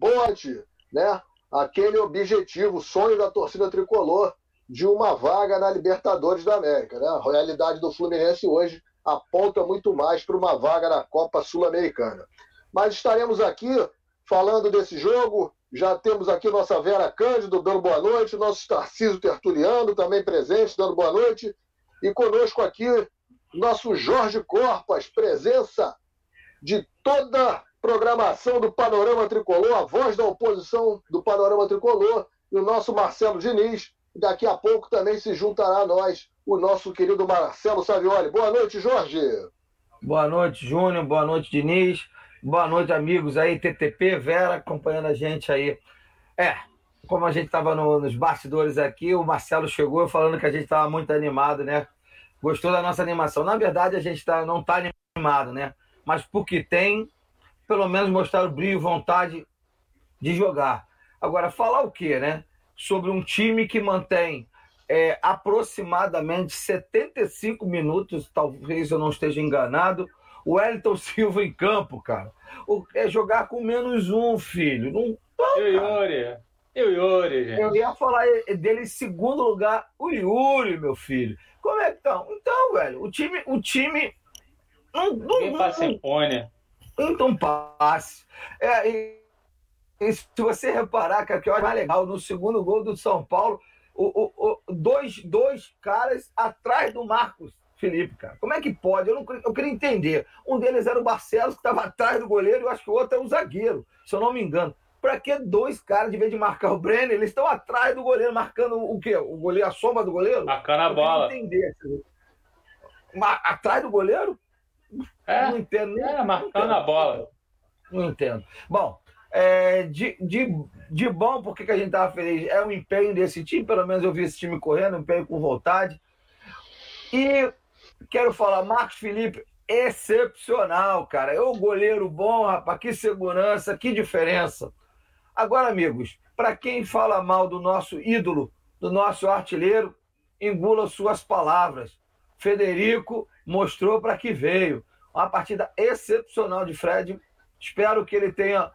bote, né? Aquele objetivo, sonho da torcida tricolor de uma vaga na Libertadores da América, né? A realidade do Fluminense hoje aponta muito mais para uma vaga na Copa Sul-Americana. Mas estaremos aqui falando desse jogo. Já temos aqui nossa Vera Cândido dando boa noite, nosso Tarcísio Tertuliano também presente, dando boa noite. E conosco aqui nosso Jorge Corpas, presença de toda programação do Panorama Tricolor, a voz da oposição do Panorama Tricolor, e o nosso Marcelo Diniz. Daqui a pouco também se juntará a nós o nosso querido Marcelo Savioli. Boa noite, Jorge. Boa noite, Júnior. Boa noite, Diniz. Boa noite, amigos aí, TTP, Vera, acompanhando a gente aí. É, como a gente estava no, nos bastidores aqui, o Marcelo chegou falando que a gente estava muito animado, né? Gostou da nossa animação. Na verdade, a gente tá, não está animado, né? Mas porque tem, pelo menos mostrar o brilho e vontade de jogar. Agora, falar o quê, né? Sobre um time que mantém é, aproximadamente 75 minutos, talvez eu não esteja enganado, o Wellington Silva em campo, cara. O, é jogar com menos um, filho. Não, não e o Yuri? E o Yuri, gente? Eu ia falar dele em segundo lugar, o Yuri, meu filho. Como é que estão? Então, velho, o time. O time não, não, Ninguém Então passe. É, e, e, se você reparar, que eu acho mais legal, no segundo gol do São Paulo, o, o, o, dois, dois caras atrás do Marcos Felipe, cara. Como é que pode? Eu, não, eu queria entender. Um deles era o Barcelos, que estava atrás do goleiro, e eu acho que o outro é o zagueiro, se eu não me engano. Para que dois caras, de vez de marcar o Brenner, eles estão atrás do goleiro, marcando o quê? O goleiro, a sombra do goleiro? Marcando a bola. Entender. Atrás do goleiro? É, não entendo. É, marcando entendo. a bola. Não entendo. Bom, é, de, de, de bom, porque que a gente estava feliz? É o empenho desse time, pelo menos eu vi esse time correndo, empenho com vontade. E quero falar, Marcos Felipe, excepcional, cara. É o goleiro bom, rapaz. Que segurança, que diferença. Agora, amigos, para quem fala mal do nosso ídolo, do nosso artilheiro, engula suas palavras. Federico mostrou para que veio. Uma partida excepcional de Fred. Espero que ele tenha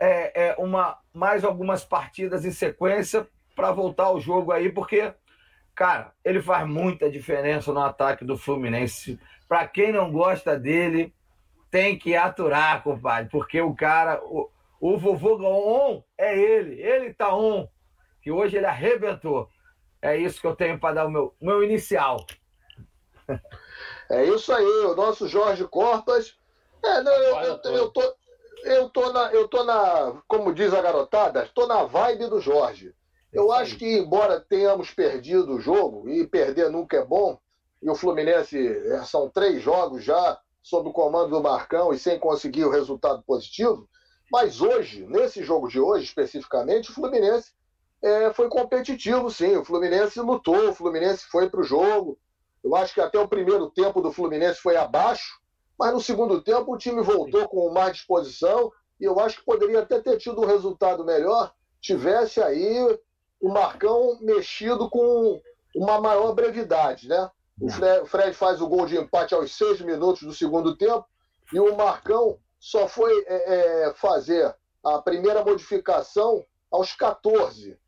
é, é, uma, mais algumas partidas em sequência para voltar ao jogo aí, porque Cara, ele faz muita diferença no ataque do Fluminense. Para quem não gosta dele, tem que aturar, compadre, porque o cara, o, o vovô on é ele, ele tá on, que hoje ele arrebentou. É isso que eu tenho para dar o meu, meu inicial. É isso aí, o nosso Jorge Corpas. É, não, eu, eu, eu, tô, eu, tô na, eu tô na, como diz a garotada, tô na vibe do Jorge. Eu acho que, embora tenhamos perdido o jogo, e perder nunca é bom, e o Fluminense é, são três jogos já sob o comando do Marcão e sem conseguir o resultado positivo, mas hoje, nesse jogo de hoje especificamente, o Fluminense é, foi competitivo, sim. O Fluminense lutou, o Fluminense foi para o jogo. Eu acho que até o primeiro tempo do Fluminense foi abaixo, mas no segundo tempo o time voltou com mais disposição e eu acho que poderia até ter tido um resultado melhor, tivesse aí o Marcão mexido com uma maior brevidade, né? O Fred faz o gol de empate aos seis minutos do segundo tempo e o Marcão só foi é, é, fazer a primeira modificação aos 14,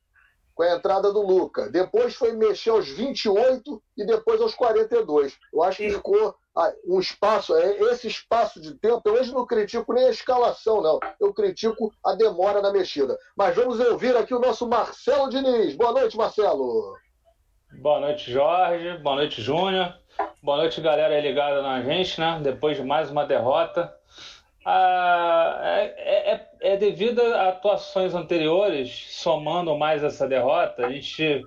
com a entrada do Luca. Depois foi mexer aos 28 e depois aos 42. Eu acho que ficou ah, um espaço, é, esse espaço de tempo, eu hoje não critico nem a escalação, não. Eu critico a demora na mexida. Mas vamos ouvir aqui o nosso Marcelo Diniz. Boa noite, Marcelo. Boa noite, Jorge. Boa noite, Júnior. Boa noite, galera ligada na gente, né? Depois de mais uma derrota. Ah, é, é, é devido a atuações anteriores, somando mais essa derrota, a gente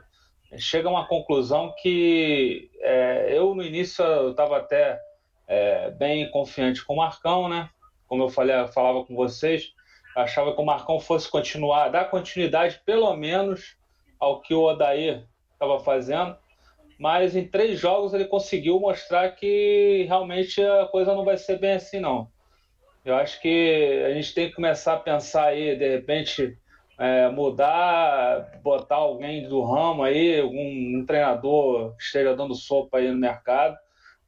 chega a uma conclusão que é, eu no início eu estava até é, bem confiante com o Marcão, né? Como eu falei, falava com vocês, achava que o Marcão fosse continuar, dar continuidade pelo menos ao que o Odair estava fazendo, mas em três jogos ele conseguiu mostrar que realmente a coisa não vai ser bem assim não. Eu acho que a gente tem que começar a pensar aí, de repente, é, mudar, botar alguém do ramo aí, algum um treinador que esteja dando sopa aí no mercado,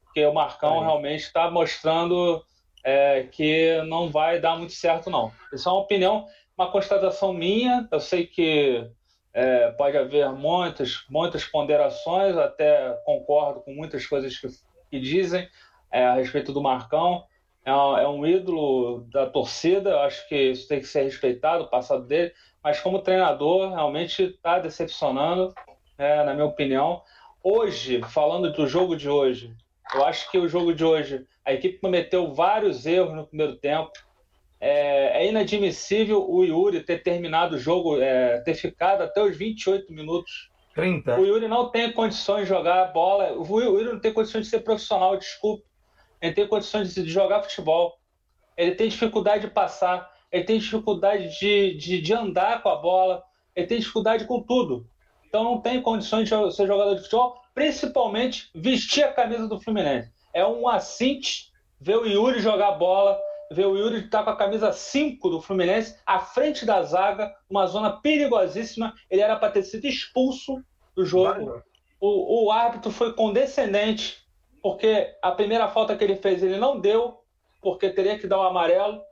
porque o Marcão é. realmente está mostrando é, que não vai dar muito certo, não. Isso é uma opinião uma constatação minha. Eu sei que é, pode haver muitas, muitas ponderações, até concordo com muitas coisas que, que dizem é, a respeito do Marcão. É um, é um, ídolo da torcida, acho que isso tem que ser respeitado, o passado dele, mas como treinador, realmente está decepcionando, é, na minha opinião. Hoje, falando do jogo de hoje, eu acho que o jogo de hoje, a equipe cometeu vários erros no primeiro tempo. É, é inadmissível o Yuri ter terminado o jogo, é, ter ficado até os 28 minutos. 30. O Yuri não tem condições de jogar bola. O Yuri não tem condições de ser profissional, desculpe. Ele tem condições de, jogar futebol. Ele tem dificuldade de passar. Ele tem dificuldade de, de, de andar com a bola. Ele tem dificuldade com tudo. Então não tem condições de ser jogador de futebol, principalmente vestir a camisa do Fluminense. É um assinte ver o Yuri jogar bola, ver o Yuri estar com a camisa 5 do Fluminense à frente da zaga, uma zona perigosíssima. Ele era para ter sido expulso do jogo. O, o árbitro foi condescendente, porque a primeira falta que ele fez ele não deu, porque teria que dar um amarelo.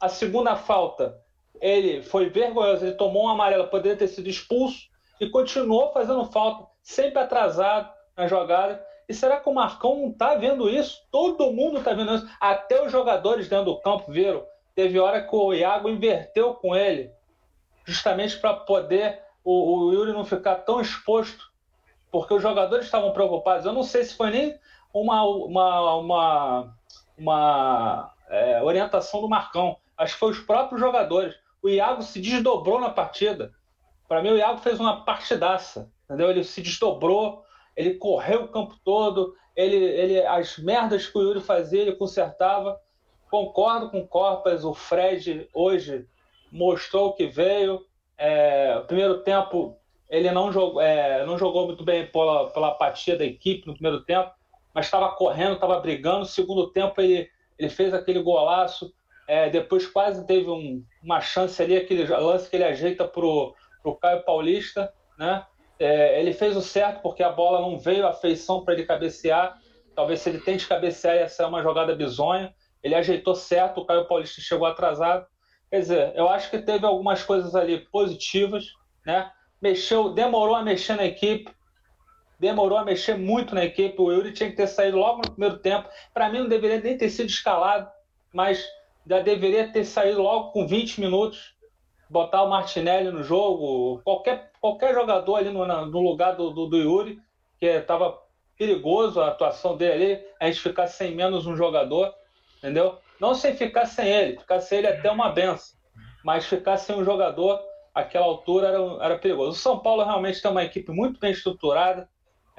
A segunda falta, ele foi vergonhoso, ele tomou um amarelo, poderia ter sido expulso e continuou fazendo falta, sempre atrasado na jogada. E será que o Marcão não está vendo isso? Todo mundo está vendo isso. Até os jogadores dentro do campo viram. Teve hora que o Iago inverteu com ele, justamente para poder o, o Yuri não ficar tão exposto, porque os jogadores estavam preocupados. Eu não sei se foi nem uma, uma, uma, uma é, orientação do Marcão. Acho que foi os próprios jogadores. O Iago se desdobrou na partida. Para mim, o Iago fez uma partidaça, entendeu? Ele se desdobrou, ele correu o campo todo, ele, ele as merdas que o Yuri fazia, ele consertava. Concordo com o Corpas, o Fred hoje mostrou que veio. É, primeiro tempo, ele não jogou, é, não jogou muito bem pela, pela apatia da equipe no primeiro tempo, mas estava correndo, estava brigando. No segundo tempo, ele, ele fez aquele golaço. É, depois quase teve um, uma chance ali, aquele lance que ele ajeita para o para o Caio Paulista, né? É, ele fez o certo porque a bola não veio à feição para ele cabecear. Talvez se ele tente cabecear ia ser uma jogada bizonha. Ele ajeitou certo, o Caio Paulista chegou atrasado. Quer dizer, eu acho que teve algumas coisas ali positivas, né? Mexeu, demorou a mexer na equipe, demorou a mexer muito na equipe. O Yuri tinha que ter saído logo no primeiro tempo. Para mim, não deveria nem ter sido escalado, mas já deveria ter saído logo com 20 minutos botar o Martinelli no jogo, qualquer, qualquer jogador ali no, no lugar do, do, do Yuri, que estava perigoso a atuação dele ali, a gente ficar sem menos um jogador, entendeu? Não sem ficar sem ele, ficar sem ele é até uma benção, mas ficar sem um jogador, aquela altura era, era perigoso. O São Paulo realmente tem uma equipe muito bem estruturada,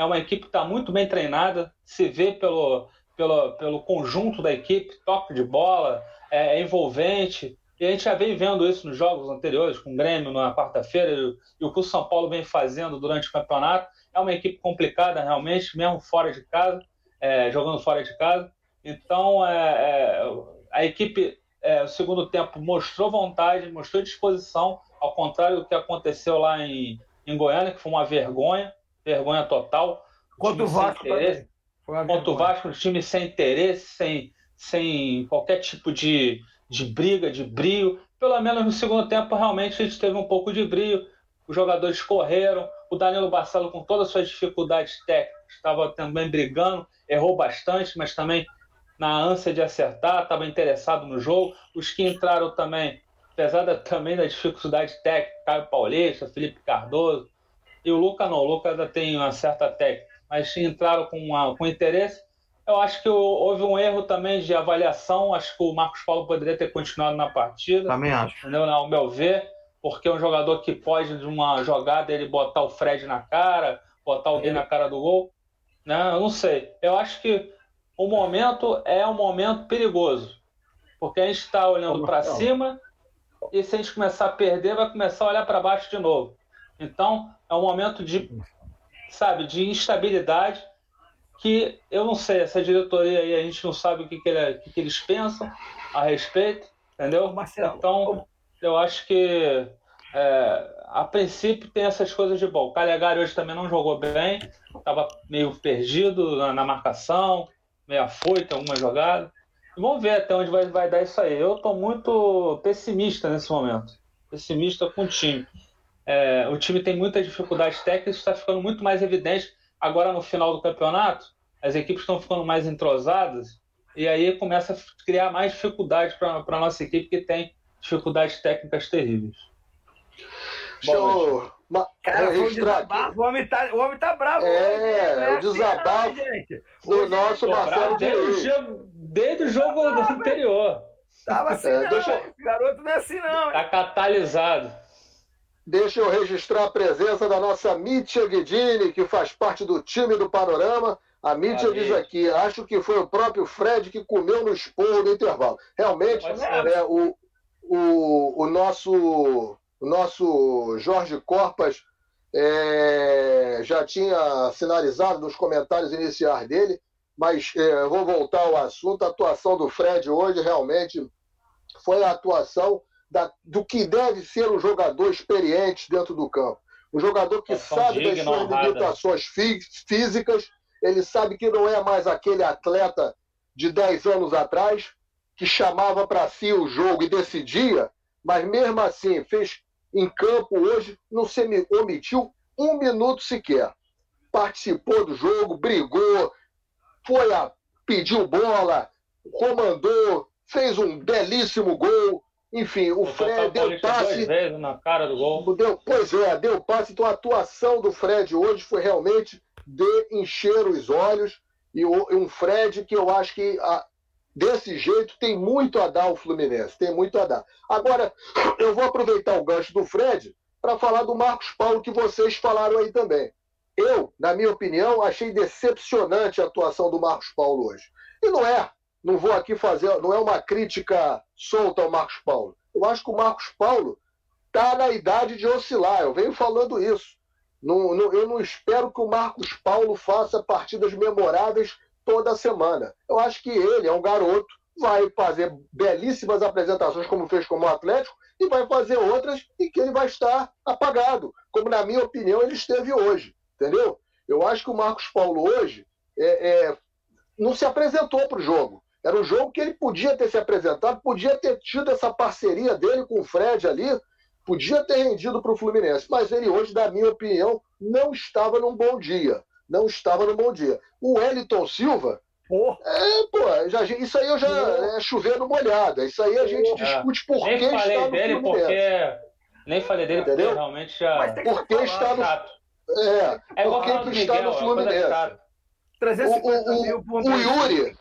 é uma equipe que está muito bem treinada, se vê pelo, pelo, pelo conjunto da equipe, toque de bola, é, é envolvente, e a gente já vem vendo isso nos jogos anteriores, com o Grêmio na quarta-feira, e o que o São Paulo vem fazendo durante o campeonato. É uma equipe complicada, realmente, mesmo fora de casa, é, jogando fora de casa. Então, é, é, a equipe, é, o segundo tempo, mostrou vontade, mostrou disposição, ao contrário do que aconteceu lá em, em Goiânia, que foi uma vergonha, vergonha total. Contra o Vasco também. Contra o Vasco, um time sem interesse, sem, sem qualquer tipo de de briga, de brio. Pelo menos no segundo tempo, realmente a gente teve um pouco de brio. Os jogadores correram. O Danilo Barcelo, com todas as suas dificuldades técnicas, estava também brigando, errou bastante, mas também na ânsia de acertar, estava interessado no jogo. Os que entraram também, apesar da, também da dificuldade técnica, Caio Paulista, Felipe Cardoso, e o Luca não, o Luca ainda tem uma certa técnica, mas entraram com, uma, com interesse eu acho que houve um erro também de avaliação. Acho que o Marcos Paulo poderia ter continuado na partida. Também acho. Entendeu? Ao meu ver, porque é um jogador que pode, de uma jogada, ele botar o Fred na cara, botar alguém é. na cara do gol. Né? Eu não sei. Eu acho que o momento é um momento perigoso. Porque a gente está olhando para cima e se a gente começar a perder, vai começar a olhar para baixo de novo. Então, é um momento de, sabe, de instabilidade que eu não sei, essa diretoria aí, a gente não sabe o que, que, ele, o que, que eles pensam a respeito, entendeu? Marcelo, então, eu acho que é, a princípio tem essas coisas de bom. O Calegari hoje também não jogou bem, estava meio perdido na, na, marcação, meio afoito em alguma jogada. E vamos ver até onde vai, vai dar isso aí. Eu estou muito pessimista nesse momento. pessimista com o time. É, o time tem muitas dificuldades técnicas, está ficando muito mais evidente agora no final do campeonato. As equipes estão ficando mais entrosadas e aí começa a criar mais dificuldades para a nossa equipe que tem dificuldades técnicas terríveis. Show! Cara, o, homem tá, o homem tá bravo. É, né? o desabafo do nosso Marcelo desde o jogo, desde o jogo ah, anterior. Tava assim, é, não, deixa... garoto não é assim, não. Tá catalisado. Deixa eu registrar a presença da nossa Mítia Guidini, que faz parte do time do Panorama. A Mítia diz aqui, acho que foi o próprio Fred que comeu no esporro do intervalo. Realmente, é, o, o, o, nosso, o nosso Jorge Corpas é, já tinha sinalizado nos comentários iniciais dele, mas é, vou voltar ao assunto. A atuação do Fred hoje realmente foi a atuação da, do que deve ser um jogador experiente dentro do campo. Um jogador que sabe das suas limitações fí físicas, ele sabe que não é mais aquele atleta de 10 anos atrás que chamava para si o jogo e decidia, mas mesmo assim fez em campo hoje, não se omitiu um minuto sequer. Participou do jogo, brigou, foi a pediu bola, comandou, fez um belíssimo gol. Enfim, o Fred deu passe. na cara do gol. Deu, pois é, deu passe. Então a atuação do Fred hoje foi realmente de encher os olhos. E um Fred que eu acho que a, desse jeito tem muito a dar ao Fluminense. Tem muito a dar. Agora, eu vou aproveitar o gancho do Fred para falar do Marcos Paulo, que vocês falaram aí também. Eu, na minha opinião, achei decepcionante a atuação do Marcos Paulo hoje. E não é não vou aqui fazer, não é uma crítica solta ao Marcos Paulo. Eu acho que o Marcos Paulo está na idade de oscilar, eu venho falando isso. Não, não, eu não espero que o Marcos Paulo faça partidas memoráveis toda semana. Eu acho que ele é um garoto, vai fazer belíssimas apresentações, como fez como Atlético, e vai fazer outras em que ele vai estar apagado, como, na minha opinião, ele esteve hoje. Entendeu? Eu acho que o Marcos Paulo hoje é, é, não se apresentou para o jogo. Era um jogo que ele podia ter se apresentado, podia ter tido essa parceria dele com o Fred ali, podia ter rendido para o Fluminense. Mas ele hoje, na minha opinião, não estava num bom dia. Não estava num bom dia. O Wellington Silva. Porra. É, pô, já, isso aí eu já é chovendo molhada. Isso aí a gente discute por que está no dele Fluminense. Porque... Nem falei dele Entendeu? porque realmente já. Por que está no. É, é por que, que está no Fluminense? 350 o, mil pontos. O Yuri,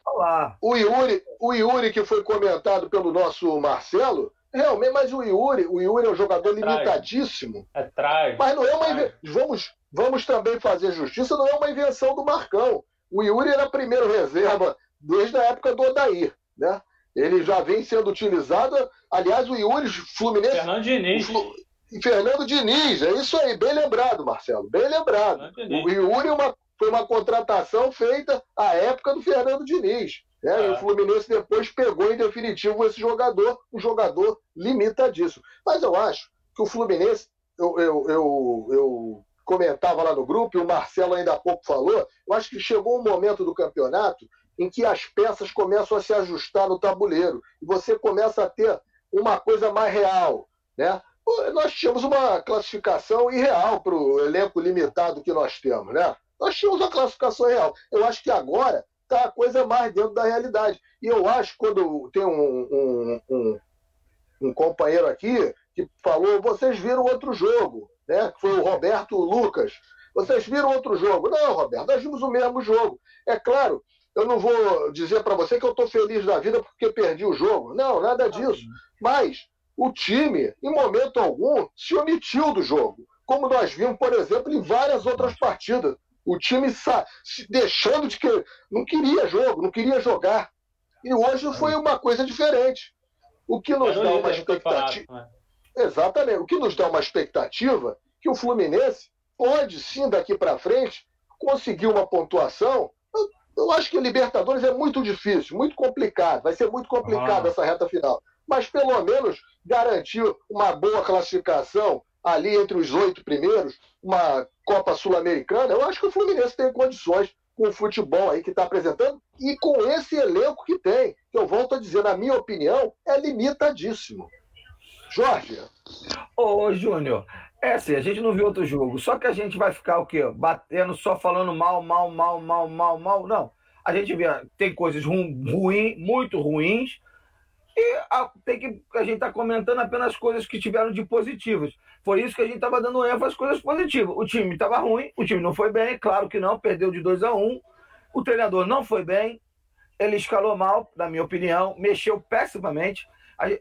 o Yuri, o Yuri que foi comentado pelo nosso Marcelo, realmente, mas o Yuri, o Yuri é um jogador é limitadíssimo. É trágico. Mas não é uma vamos vamos também fazer justiça, não é uma invenção do Marcão. O Yuri era primeiro reserva desde a época do Odair, né? Ele já vem sendo utilizado. Aliás, o Yuri Fluminense. Fernando Diniz. O Fernando Diniz, é isso aí, bem lembrado, Marcelo, bem lembrado. O Yuri é uma foi uma contratação feita à época do Fernando Diniz. Né? E o Fluminense depois pegou em definitivo esse jogador, um jogador limitadíssimo. Mas eu acho que o Fluminense, eu, eu, eu, eu comentava lá no grupo, e o Marcelo ainda há pouco falou, eu acho que chegou um momento do campeonato em que as peças começam a se ajustar no tabuleiro e você começa a ter uma coisa mais real. Né? Nós tínhamos uma classificação irreal para o elenco limitado que nós temos. Né? Nós tínhamos a classificação real. Eu acho que agora está a coisa mais dentro da realidade. E eu acho, quando tem um, um, um, um companheiro aqui que falou, vocês viram outro jogo, né? Que foi o Roberto Lucas. Vocês viram outro jogo? Não, Roberto, nós vimos o mesmo jogo. É claro, eu não vou dizer para você que eu estou feliz da vida porque perdi o jogo. Não, nada disso. Mas o time, em momento algum, se omitiu do jogo. Como nós vimos, por exemplo, em várias outras partidas. O time deixando de que não queria jogo, não queria jogar. E hoje foi uma coisa diferente. O que nos dá uma expectativa. Né? Exatamente. O que nos dá uma expectativa que o Fluminense pode sim daqui para frente conseguir uma pontuação. Eu, eu, acho que Libertadores é muito difícil, muito complicado. Vai ser muito complicado ah. essa reta final. Mas pelo menos garantir uma boa classificação ali entre os oito primeiros, uma Copa Sul-Americana, eu acho que o Fluminense tem condições com o futebol aí que está apresentando e com esse elenco que tem, que eu volto a dizer, na minha opinião, é limitadíssimo. Jorge. Ô, Júnior, é assim, a gente não viu outro jogo. Só que a gente vai ficar o quê? Batendo, só falando mal, mal, mal, mal, mal, mal. Não. A gente vê, tem coisas ruins, muito ruins, e a, tem que, a gente está comentando apenas coisas que tiveram de positivas. Foi isso que a gente estava dando ênfase às coisas positivas. O time estava ruim, o time não foi bem, claro que não, perdeu de 2 a 1 um. O treinador não foi bem, ele escalou mal, na minha opinião, mexeu pessimamente.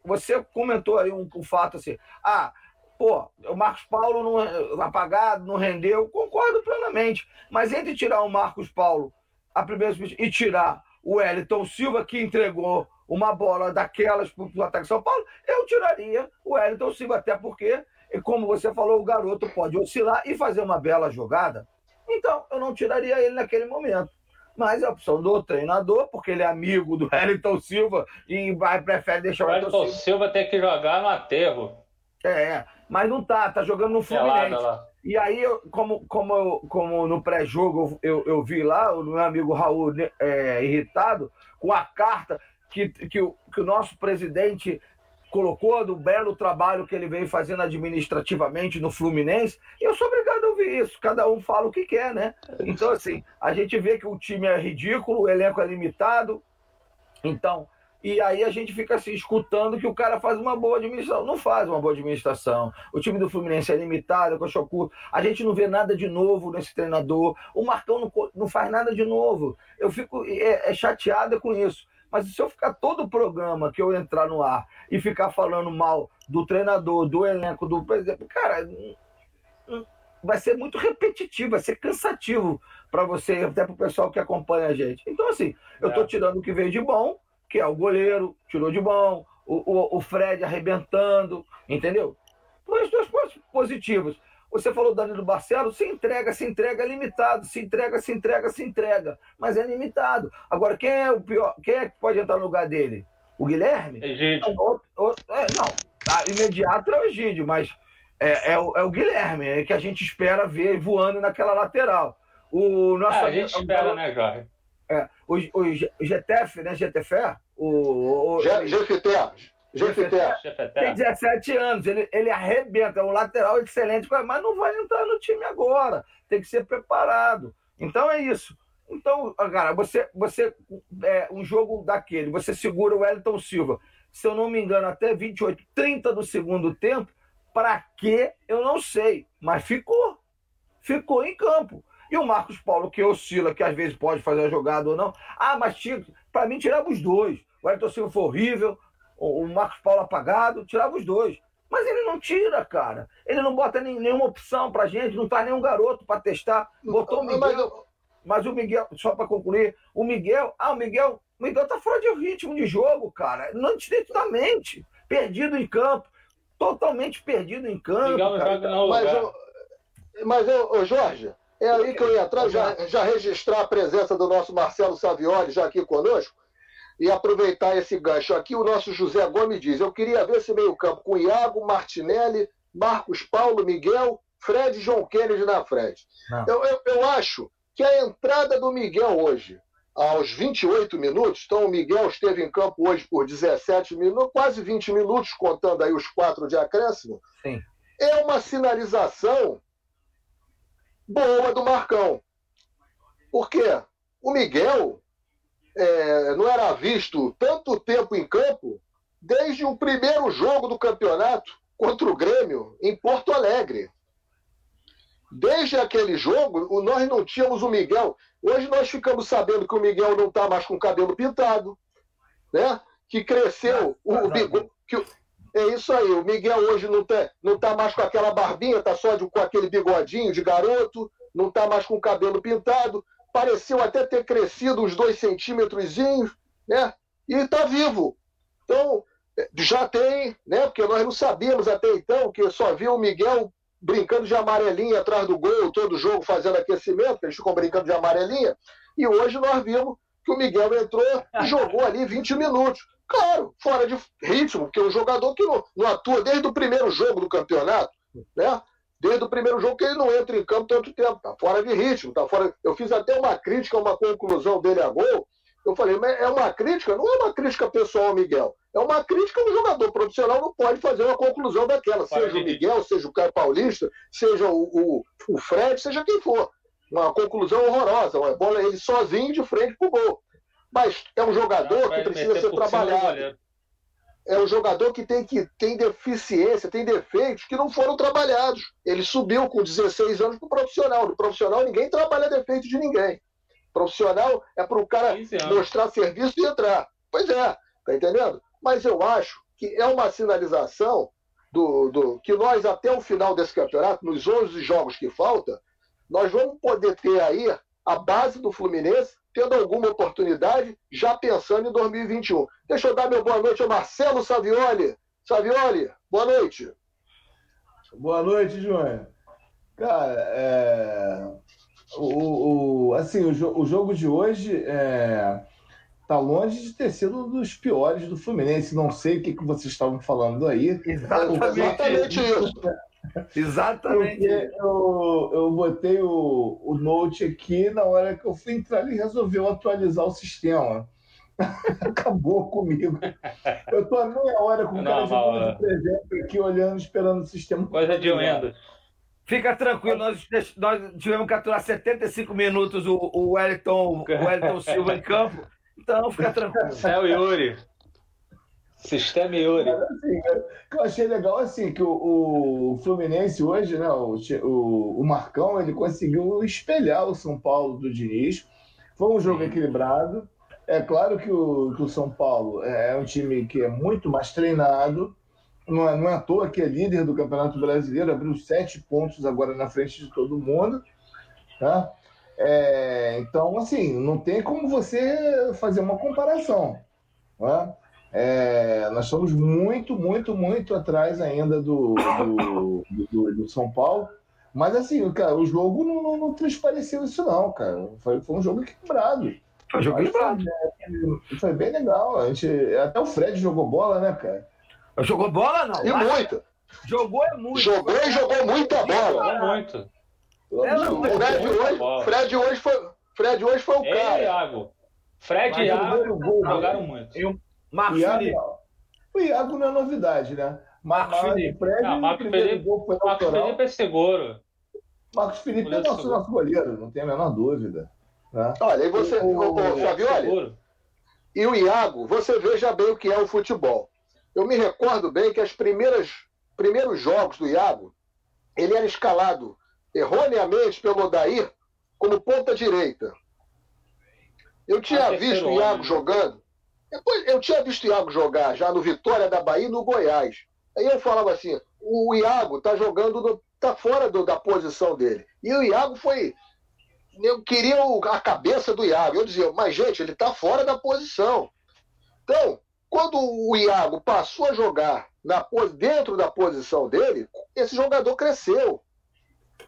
Você comentou aí um, um fato assim, ah, pô, o Marcos Paulo não, apagado, não rendeu, concordo plenamente. Mas entre tirar o Marcos Paulo a primeira e tirar o Wellington Silva, que entregou uma bola daquelas para o ataque de São Paulo, eu tiraria o Wellington Silva, até porque, como você falou, o garoto pode oscilar e fazer uma bela jogada. Então, eu não tiraria ele naquele momento. Mas é a opção do treinador, porque ele é amigo do Wellington Silva e vai, prefere deixar o Wellington Silva. Silva tem que jogar no aterro. É, mas não tá, tá jogando no Fluminense. Lá, lá. E aí, eu, como, como, como no pré-jogo eu, eu, vi lá, o meu amigo Raul é, irritado, com a carta que, que, o, que o nosso presidente colocou do belo trabalho que ele vem fazendo administrativamente no Fluminense, eu sou obrigado a ouvir isso. Cada um fala o que quer, né? Então, assim, a gente vê que o time é ridículo, o elenco é limitado. Então, e aí a gente fica assim, escutando que o cara faz uma boa administração. Não faz uma boa administração. O time do Fluminense é limitado, é coxa curta. A gente não vê nada de novo nesse treinador. O Marcão não, não faz nada de novo. Eu fico é, é chateada com isso. Mas se eu ficar todo o programa que eu entrar no ar e ficar falando mal do treinador, do elenco, do presidente, cara, vai ser muito repetitivo, vai ser cansativo para você, até para o pessoal que acompanha a gente. Então, assim, eu estou é. tirando o que veio de bom que é o goleiro, tirou de bom, o, o, o Fred arrebentando, entendeu? Mas duas coisas positivas. Você falou Danilo Barcelos, se entrega, se entrega, é limitado, se entrega, se entrega, se entrega, mas é limitado. Agora, quem é o pior? Quem é que pode entrar no lugar dele? O Guilherme? Egídio. Não, é, não, a imediato é o Egídio, mas é, é, o, é o Guilherme, é que a gente espera ver voando naquela lateral. O nosso é, a gente espera, né, Jorge? É, o, o GTF, né? GTFE? O, o, GFT. GFT. Tem 17 anos, ele, ele arrebenta, é um lateral excelente, mas não vai entrar no time agora. Tem que ser preparado. Então é isso. Então, cara, você, você é, um jogo daquele, você segura o Wellington Silva, se eu não me engano, até 28, 30 do segundo tempo, para quê? Eu não sei, mas ficou. Ficou em campo. E o Marcos Paulo, que oscila, que às vezes pode fazer a jogada ou não. Ah, mas para mim tirava os dois. O Ayrton Silva foi horrível, o Marcos Paulo apagado, tirava os dois. Mas ele não tira, cara. Ele não bota nem, nenhuma opção pra gente, não tá nenhum garoto para testar. Botou o Miguel. Mas o Miguel, só para concluir, o Miguel, ah, o Miguel, o Miguel tá fora de ritmo de jogo, cara. Não mente, perdido em campo, totalmente perdido em campo. Miguel não joga não, mas, eu, mas eu, Jorge, é aí que eu ia atrás, já, já registrar a presença do nosso Marcelo Savioli já aqui conosco e aproveitar esse gancho. Aqui o nosso José Gomes diz: Eu queria ver esse meio-campo com Iago, Martinelli, Marcos Paulo, Miguel, Fred e João Kennedy na frente. Eu, eu, eu, acho que a entrada do Miguel hoje, aos 28 minutos, então o Miguel esteve em campo hoje por 17 minutos, quase 20 minutos, contando aí os quatro de acréscimo, Sim. é uma sinalização boa do Marcão. Porque o Miguel é, não era visto tanto tempo em campo desde o primeiro jogo do campeonato contra o Grêmio em Porto Alegre. Desde aquele jogo, nós não tínhamos o Miguel. Hoje nós ficamos sabendo que o Miguel não está mais com o cabelo pintado, né? que cresceu o bigode. É isso aí, o Miguel hoje não está não tá mais com aquela barbinha, está só de, com aquele bigodinho de garoto, não está mais com o cabelo pintado, pareceu até ter crescido uns dois centímetros, né? E está vivo. Então, já tem, né? Porque nós não sabíamos até então, que só viu o Miguel brincando de amarelinha atrás do gol, todo jogo fazendo aquecimento, eles ficam brincando de amarelinha, e hoje nós vimos que o Miguel entrou e jogou ali 20 minutos. Claro, fora de ritmo, porque é um jogador que não, não atua desde o primeiro jogo do campeonato, né? Desde o primeiro jogo que ele não entra em campo tanto tempo, tá fora de ritmo, tá fora. Eu fiz até uma crítica, uma conclusão dele a gol. Eu falei, mas é uma crítica? Não é uma crítica pessoal ao Miguel. É uma crítica um jogador profissional não pode fazer uma conclusão daquela. Seja o Miguel, seja o Caio Paulista, seja o, o, o Fred, seja quem for. Uma conclusão horrorosa. Uma bola ele sozinho de frente pro gol. Mas é um jogador que precisa ser trabalhado. É um jogador que tem, que tem deficiência, tem defeitos que não foram trabalhados. Ele subiu com 16 anos para o profissional. No profissional, ninguém trabalha defeito de ninguém. Profissional é para o cara mostrar serviço e entrar. Pois é, tá entendendo? Mas eu acho que é uma sinalização do, do que nós, até o final desse campeonato, nos 11 jogos que falta, nós vamos poder ter aí a base do Fluminense tendo alguma oportunidade, já pensando em 2021. Deixa eu dar meu boa noite ao Marcelo Savioli. Savioli, boa noite. Boa noite, João. Cara, é... o, o, assim, o, o jogo de hoje é... tá longe de ter sido um dos piores do Fluminense. Não sei o que, que vocês estavam falando aí. Exatamente, Exatamente isso. Exatamente. eu, eu botei o, o Note aqui na hora que eu fui entrar, ele resolveu atualizar o sistema. Acabou comigo. Eu tô a meia hora com o cara jogando de presente aqui, olhando, esperando o sistema. Coisa de Windows. Fica tranquilo, nós, nós tivemos que aturar 75 minutos o, o, Wellington, o Wellington Silva em campo. Então, fica tranquilo. É o Yuri. Sistema Yuri. Assim, que eu achei legal assim que o, o Fluminense hoje, né, o, o, o, Marcão, ele conseguiu espelhar o São Paulo do Diniz. Foi um jogo Sim. equilibrado. É claro que o, que o São Paulo é um time que é muito mais treinado. Não é, não é à toa que é líder do Campeonato Brasileiro, abriu sete pontos agora na frente de todo mundo. Tá? É, então, assim, não tem como você fazer uma comparação. Tá? É, nós estamos muito, muito, muito atrás ainda do, do, do, do São Paulo. Mas assim, cara, o jogo não, não, não transpareceu isso, não, cara. Foi, foi um jogo equilibrado. Foi um jogo equilibrado. Foi, foi, bem legal. A gente, até o Fred jogou bola, né, cara? Jogou bola, não? E muito. Jogou é muito. Jogou e jogou muita bola. Jogou muito. Não, Fred, hoje, Fred, hoje foi, Fred hoje foi o Ei, cara. Iago. Fred e Iago jogaram muito. Eu, Marcos Iago, Felipe. O Iago não é novidade, né? Marcos Felipe. Não, Marcos Felipe, Marcos Felipe é seguro. Marcos Felipe é nosso, nosso goleiro, não tem a menor dúvida. Né? Olha, e você, o, o, Savioli, e o Iago, você veja bem o que é o futebol. Eu me recordo bem que as primeiras primeiros jogos do Iago, ele era escalado erroneamente pelo Odair como ponta direita. Eu tinha ah, visto o Iago jogando depois, eu tinha visto o Iago jogar já no Vitória da Bahia e no Goiás. Aí eu falava assim: o Iago tá jogando, no, tá fora do, da posição dele. E o Iago foi. Eu queria a cabeça do Iago. Eu dizia, mas gente, ele tá fora da posição. Então, quando o Iago passou a jogar na, dentro da posição dele, esse jogador cresceu.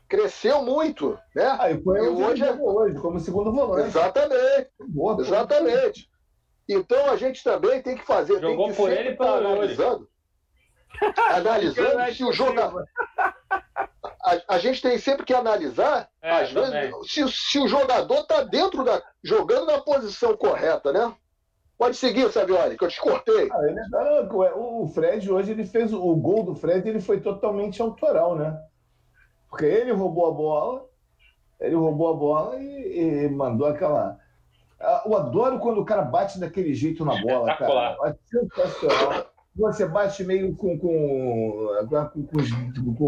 Cresceu muito, né? Ah, e foi e hoje, é hoje, como segundo volante. Exatamente. Boa, exatamente. Então a gente também tem que fazer. Jogou tem que por ele e para analisando. analisando se o jogador. A, a, gente tem sempre que analisar, é, às vezes, se, se, o jogador está dentro da. jogando na posição correta, né? Pode seguir, Savioli, que eu te cortei. Ah, ele, não, é, o Fred hoje ele fez o gol do Fred, ele foi totalmente autoral, né? Porque ele roubou a bola, ele roubou a bola e, e mandou aquela eu adoro quando o cara bate daquele jeito na bola, cara. É sensacional. Você bate meio com, com, com, com, os,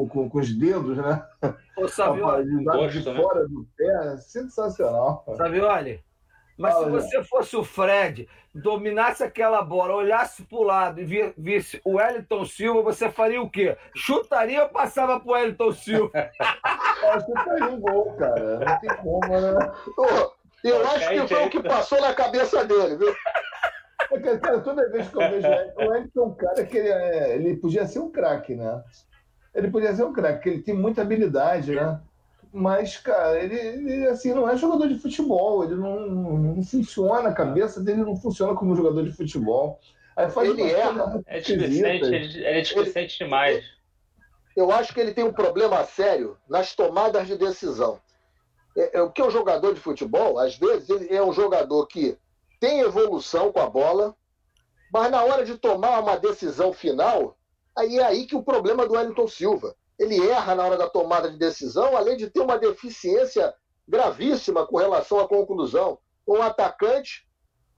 com, com os dedos, né? Ô, Savioli, de né? fora do pé, sensacional. Savioli, mas se você fosse o Fred, dominasse aquela bola, olhasse para o lado e visse o Wellington Silva, você faria o quê? Chutaria ou passava para o Wellington Silva? chutaria um gol, cara. Não tem como, né? Eu acho que foi o que passou na cabeça dele, viu? Porque, cara, toda vez que eu vejo o Edson é um cara que ele, é, ele podia ser um craque, né? Ele podia ser um craque, porque ele tem muita habilidade, né? Mas, cara, ele, ele, assim, não é jogador de futebol, ele não, não funciona, a cabeça dele não funciona como jogador de futebol. Aí faz ele erra. É displicente, ele é displicente demais. Eu acho que ele tem um problema sério nas tomadas de decisão. É, é, o que é um jogador de futebol, às vezes, ele é um jogador que tem evolução com a bola, mas na hora de tomar uma decisão final, aí é aí que o problema do Wellington Silva. Ele erra na hora da tomada de decisão, além de ter uma deficiência gravíssima com relação à conclusão. Um atacante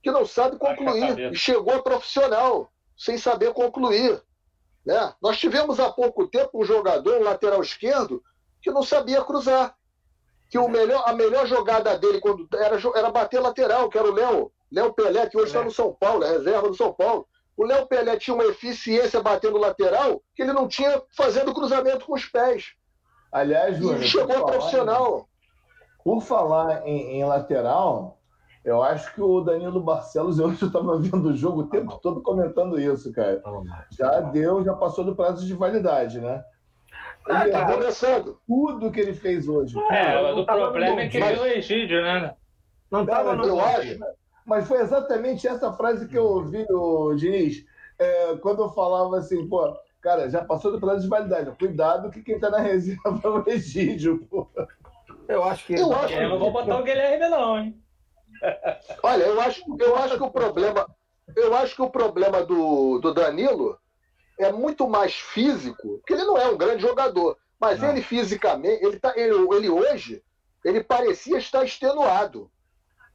que não sabe concluir e chegou profissional sem saber concluir. Né? Nós tivemos há pouco tempo um jogador, um lateral esquerdo, que não sabia cruzar. Que o melhor, a melhor jogada dele quando era, era bater lateral, que era o Léo, Léo Pelé, que hoje está no São Paulo, é reserva do São Paulo. O Léo Pelé tinha uma eficiência batendo lateral que ele não tinha fazendo cruzamento com os pés. Aliás, Júnior, e chegou profissional. Por falar em, em, lateral, eu acho que o Danilo Barcelos, eu estava vendo o jogo o tempo todo comentando isso, cara. Já deu, já passou do prazo de validade, né? Ele ah, tá começando. Tudo que ele fez hoje. É, o problema é que mas... o Egídio, né? Não estava no eu acho, mas foi exatamente essa frase que eu ouvi, o Diniz, é, quando eu falava assim, pô, cara, já passou do prazo de validade. Cuidado que quem tá na reserva é o Egídio, pô. Eu acho que. Eu, acho eu não vou botar o Guilherme, não, hein? Olha, eu acho, eu acho que o problema. Eu acho que o problema do, do Danilo é muito mais físico, porque ele não é um grande jogador, mas não. ele fisicamente, ele, tá, ele, ele hoje, ele parecia estar extenuado.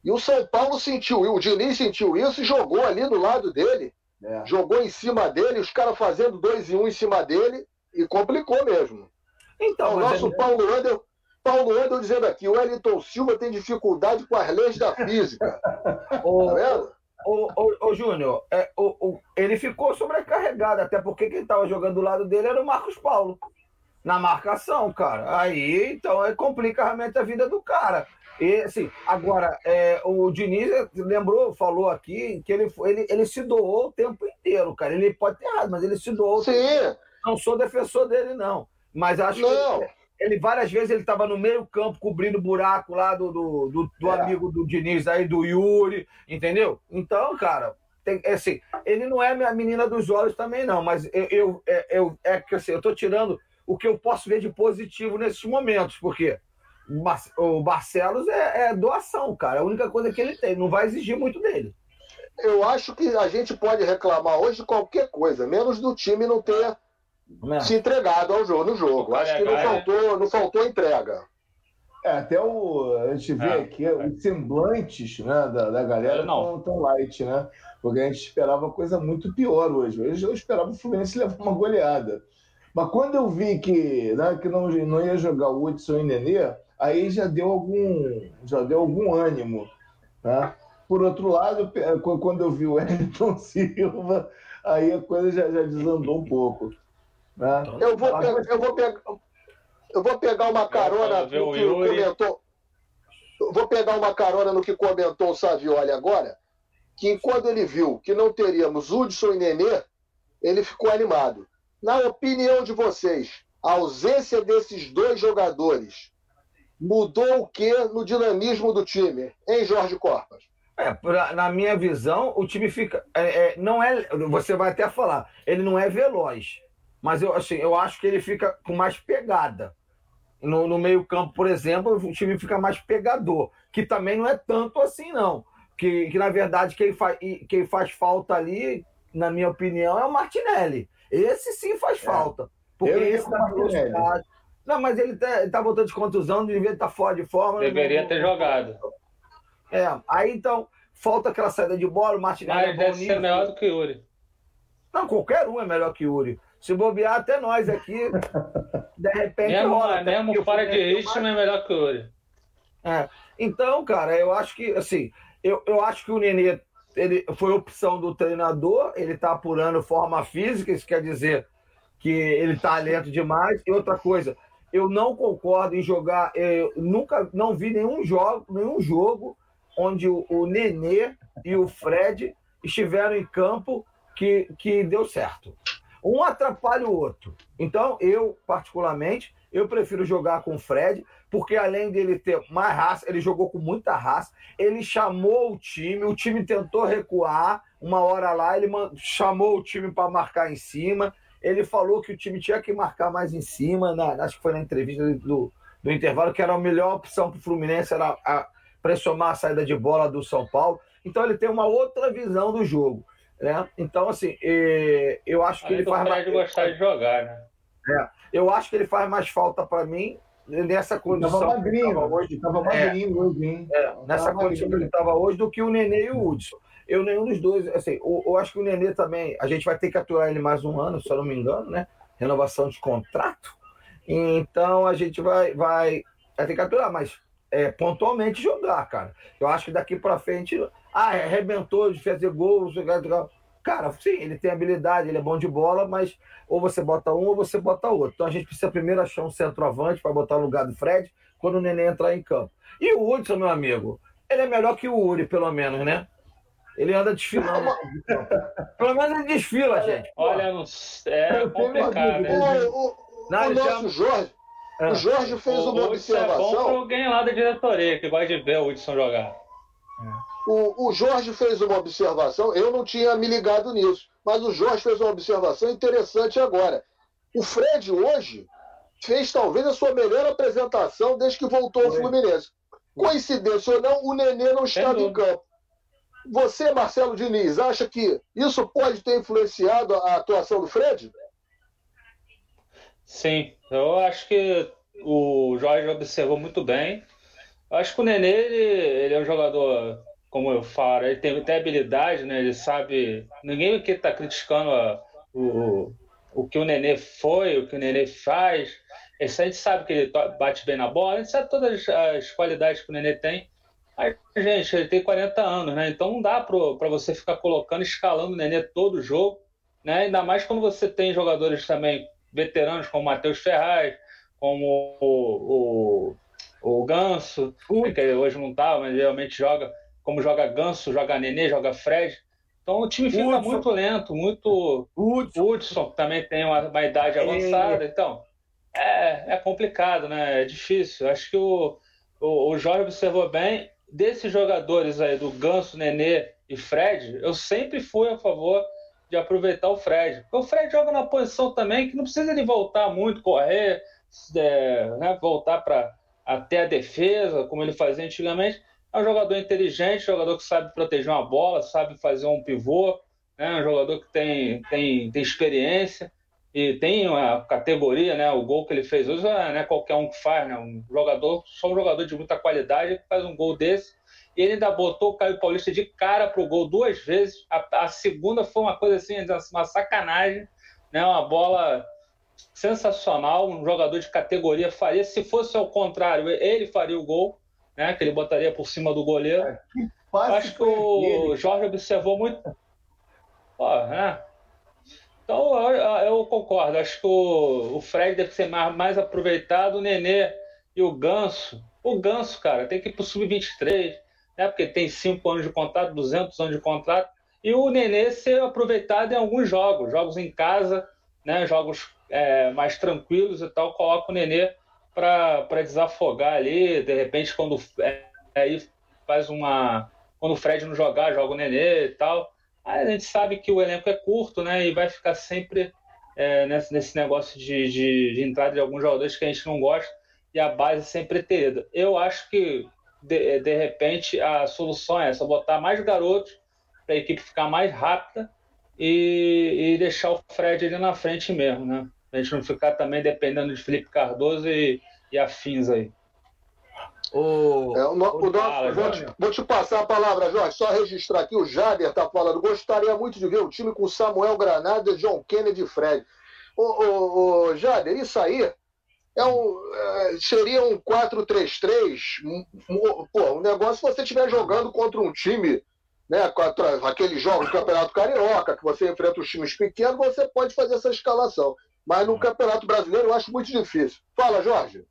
E o São Paulo sentiu, o Diniz sentiu isso e jogou ali do lado dele. É. Jogou em cima dele, os caras fazendo dois e um em cima dele, e complicou mesmo. Então, o nosso é... Paulo Ander, Paulo Ander dizendo aqui, o Wellington Silva tem dificuldade com as leis da física. tá vendo? O, o, o Júnior, é, o, o, ele ficou sobrecarregado, até porque quem estava jogando do lado dele era o Marcos Paulo. Na marcação, cara. Aí, então, é, complica realmente a vida do cara. E, assim, agora, é, o Diniz lembrou, falou aqui que ele, ele, ele se doou o tempo inteiro, cara. Ele pode ter errado, mas ele se doou. Sim. Não sou defensor dele, não. Mas acho não. que ele, várias vezes ele estava no meio campo cobrindo buraco lá do, do, do, do é. amigo do Diniz aí, do Yuri, entendeu? Então, cara, tem, é assim, ele não é minha menina dos olhos também, não, mas eu, eu, é, eu, é que assim, eu tô tirando o que eu posso ver de positivo nesses momentos, porque o Barcelos é, é, doação, cara. A única coisa que ele tem. Não vai exigir muito dele. Eu acho que a gente pode reclamar hoje de qualquer coisa, menos do time não ter é. se entregado ao jogo no jogo. Acho que não faltou, não faltou entrega. É, até o, a gente vê é, aqui é. os semblantes né, da, da galera não tão light, né? Porque a gente esperava coisa muito pior hoje. Hoje eu esperava o Fluminense levar uma goleada. Mas quando eu vi que, né, que não, não ia jogar o Hudson e Nenê, aí já deu algum, já deu algum ânimo. Né? Por outro lado, quando eu vi o Wellington Silva, aí a coisa já, já desandou um pouco. Né? Eu, vou pegar, eu, vou pegar, eu vou pegar uma carona no que comentou. Vou pegar uma carona no que comentou o Savioli agora, que quando ele viu que não teríamos Hudson e Nenê, ele ficou animado. Na opinião de vocês, a ausência desses dois jogadores mudou o que no dinamismo do time, em Jorge Corpas? É, pra, na minha visão, o time fica. É, é, não é. Você vai até falar, ele não é veloz. Mas eu, assim, eu acho que ele fica com mais pegada. No, no meio-campo, por exemplo, o time fica mais pegador, que também não é tanto assim, não. Que, que na verdade, quem, fa, quem faz falta ali, na minha opinião, é o Martinelli. Esse sim faz é. falta. Porque eu esse dá velocidade. Não, mas ele tá, ele tá voltando de contusão, devia estar tá fora de forma. Deveria ter jogado. É, aí então, falta aquela saída de bola, o Martinelli mas é deve ser melhor do que o Yuri. Não, qualquer um é melhor que o Yuri. Se bobear até nós aqui, de repente. Mesmo, rola, mesmo fora de ritmo é melhor que o. É. Então, cara, eu acho que, assim, eu, eu acho que o Nenê ele foi opção do treinador, ele está apurando forma física, isso quer dizer que ele está lento demais. E outra coisa, eu não concordo em jogar, eu nunca não vi nenhum jogo, nenhum jogo onde o, o Nenê e o Fred estiveram em campo que, que deu certo. Um atrapalha o outro. Então, eu, particularmente, eu prefiro jogar com o Fred, porque além dele ter mais raça, ele jogou com muita raça, ele chamou o time, o time tentou recuar, uma hora lá ele chamou o time para marcar em cima, ele falou que o time tinha que marcar mais em cima, na, acho que foi na entrevista do, do intervalo, que era a melhor opção para o Fluminense, era a, pressionar a saída de bola do São Paulo. Então ele tem uma outra visão do jogo. Né? Então, assim, é, eu acho que Além ele faz mais. gostar de jogar, né? É, eu acho que ele faz mais falta para mim nessa condição. Tava magrinho hoje, tava é. magrinho é, hoje, hein? É, nessa condição que ele estava hoje do que o Nenê e o Hudson. Eu, nenhum dos dois, assim, eu, eu, acho que o Nenê também, a gente vai ter que aturar ele mais um ano, se eu não me engano, né? Renovação de contrato. Então a gente vai, vai, vai ter que aturar, mas é, pontualmente jogar, cara. Eu acho que daqui para frente. Ah, arrebentou de fazer gols. Cara, sim, ele tem habilidade, ele é bom de bola, mas ou você bota um ou você bota outro. Então a gente precisa primeiro achar um centroavante para botar no lugar do Fred quando o Nenê entrar em campo. E o Hudson, meu amigo, ele é melhor que o Uri, pelo menos, né? Ele anda desfilando. pelo menos ele desfila, gente. Olha, é complicado. O, o, o nosso Jorge, o ah. Jorge fez uma observação. É bom lá da diretoria que vai de ver o Hudson jogar. É. O, o Jorge fez uma observação, eu não tinha me ligado nisso, mas o Jorge fez uma observação interessante agora. O Fred hoje fez talvez a sua melhor apresentação desde que voltou ao Fluminense. Coincidência ou não, o Nenê não estava em campo. Você, Marcelo Diniz, acha que isso pode ter influenciado a atuação do Fred? Sim, eu acho que o Jorge observou muito bem. Eu acho que o Nenê ele, ele é um jogador como eu falo, ele tem até habilidade, né? Ele sabe. Ninguém aqui está criticando a, o, o que o Nenê foi, o que o Nenê faz. a gente sabe que ele bate bem na bola, a gente sabe todas as qualidades que o Nenê tem. Mas, gente, ele tem 40 anos, né? Então não dá para você ficar colocando, escalando o Nenê todo jogo, né? Ainda mais quando você tem jogadores também veteranos como Matheus Ferraz, como o, o, o Ganso, que hoje não tá, mas realmente joga como joga Ganso, joga Nenê, joga Fred. Então o time fica Hudson. muito lento, muito. Hudson, Hudson também tem uma, uma idade é. avançada. Então, é, é complicado, né? É difícil. Acho que o, o, o Jorge observou bem. Desses jogadores aí, do Ganso, Nenê e Fred, eu sempre fui a favor de aproveitar o Fred. Porque o Fred joga na posição também que não precisa de voltar muito, correr, é, né, voltar para até a defesa, como ele fazia antigamente. É um jogador inteligente, jogador que sabe proteger uma bola, sabe fazer um pivô, né? um jogador que tem, tem, tem experiência e tem a categoria, né? O gol que ele fez hoje não é qualquer um que faz, né? Um jogador, só um jogador de muita qualidade que faz um gol desse. Ele ainda botou o Caio Paulista de cara pro gol duas vezes. A, a segunda foi uma coisa assim, uma sacanagem, né? Uma bola sensacional, um jogador de categoria faria. Se fosse ao contrário, ele faria o gol né? Que ele botaria por cima do goleiro. É, que Acho que o Jorge observou muito. Ó, né? Então eu, eu, concordo. Acho que o, o Fred deve ser mais, mais aproveitado, o Nenê e o Ganso. O Ganso, cara, tem que ir pro sub-23, né? Porque tem 5 anos de contrato, 200 anos de contrato. E o Nenê ser aproveitado em alguns jogos, jogos em casa, né? Jogos é, mais tranquilos e tal. Coloca o Nenê para desafogar ali, de repente quando é, aí faz uma quando o Fred não jogar, joga o Nenê e tal. Aí a gente sabe que o elenco é curto, né? E vai ficar sempre é, nesse, nesse negócio de, de, de, entrada de alguns jogadores que a gente não gosta e a base sempre ter. Eu acho que, de, de repente, a solução é essa: botar mais garotos para a equipe ficar mais rápida e, e deixar o Fred ali na frente mesmo, né? a gente não ficar também dependendo de Felipe Cardoso e, e afins aí. O, é, o, no, o nosso, vou, te, vou, te, passar a palavra, Jorge. Só registrar aqui, o Jader está falando. Gostaria muito de ver o time com Samuel Granada, John Kennedy e Fred. Ô, ô, ô, Jader, isso aí é um, é, seria um 4-3-3. Um, um, negócio se você estiver jogando contra um time, né, aqueles jogos do Campeonato Carioca, que você enfrenta os times pequenos, você pode fazer essa escalação. Mas no Campeonato Brasileiro eu acho muito difícil. Fala, Jorge.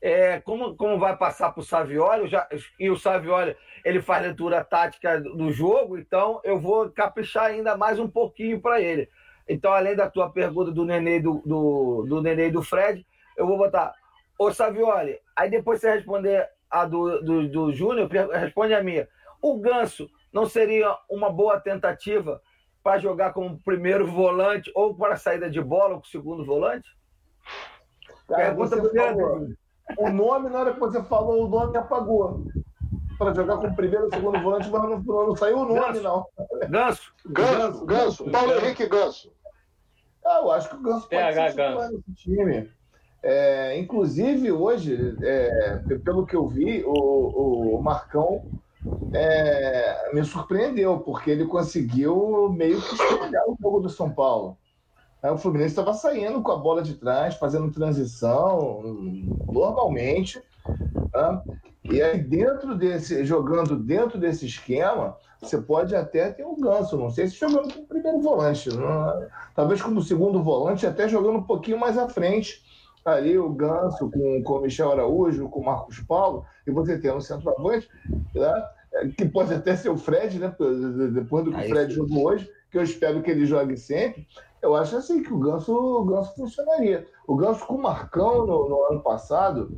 É, como, como vai passar para o Savioli, já, e o Savioli ele faz leitura tática do jogo, então eu vou caprichar ainda mais um pouquinho para ele. Então, além da tua pergunta do Nenê do, do, do Nenê do Fred, eu vou botar, ô Savioli, aí depois você responder a do, do, do Júnior, responde a minha. O Ganso não seria uma boa tentativa para jogar como primeiro volante ou para saída de bola com segundo volante? Cara, Pergunta falou, O nome, na hora que você falou, o nome apagou. para jogar com o primeiro e segundo volante, mas não, não saiu o nome, Ganso. não. Ganso. Ganso, Ganso, Paulo Henrique Ganso. Ah, eu acho que o Ganso pode PH ser nesse time. É, inclusive, hoje, é, pelo que eu vi, o, o Marcão é, me surpreendeu, porque ele conseguiu meio que espelhar o jogo do São Paulo. Aí o Fluminense estava saindo com a bola de trás, fazendo transição normalmente. né? E aí, dentro desse, jogando dentro desse esquema, você pode até ter um ganso. Não sei se jogando como primeiro volante. não- talvez como segundo volante, até jogando um pouquinho mais à frente. Ali o Ganso com, com o Michel Araújo, com o Marcos Paulo, e você tem um centroavante, né? que pode até ser o Fred, né? Depois do que Aí o Fred sim. jogou hoje, que eu espero que ele jogue sempre. Eu acho assim que o Ganso, o Ganso funcionaria. O Ganso com o Marcão no, no ano passado,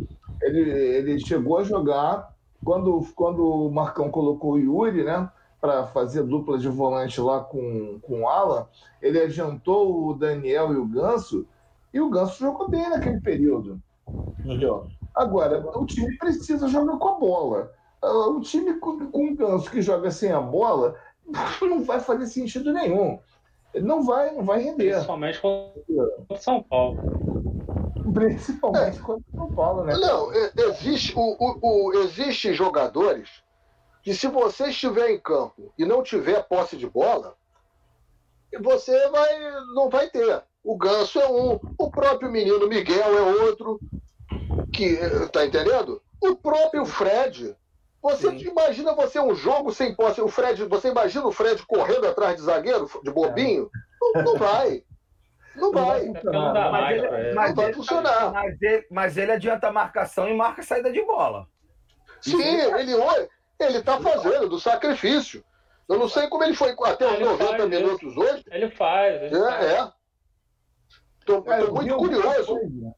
ele, ele chegou a jogar quando, quando o Marcão colocou o Yuri, né? Para fazer dupla de volante lá com, com o Alan, ele adiantou o Daniel e o Ganso, e o Ganso jogou bem naquele período. Entendeu? Agora, o time precisa jogar com a bola. Ah, O time com, com o Ganso que joga sem a bola não vai fazer sentido nenhum. Não vai, não vai render. Principalmente contra o São Paulo. Principalmente contra o São Paulo, né? Não, existe, o, o, o- existe jogadores que se você estiver em campo e não tiver posse de bola, você vai, não vai ter. O Ganso é um, o próprio menino Miguel é outro, que tá entendendo? O próprio Fred. Você Sim. imagina você um jogo sem posse, o Fred, você imagina o Fred correndo atrás de zagueiro, de bobinho? Não, não vai. Não vai. É não Mas mais ele, mas vai ele- funcionar. mas ele- mas ele adianta a marcação e marca a saída de bola. Sim, ele ele está fazendo do sacrifício. Eu não sei como ele foi até os Ele 90 faz minutos hoje. Ele faz. Ele faz. É, é. Tô, Cara, tô muito curioso. coisa-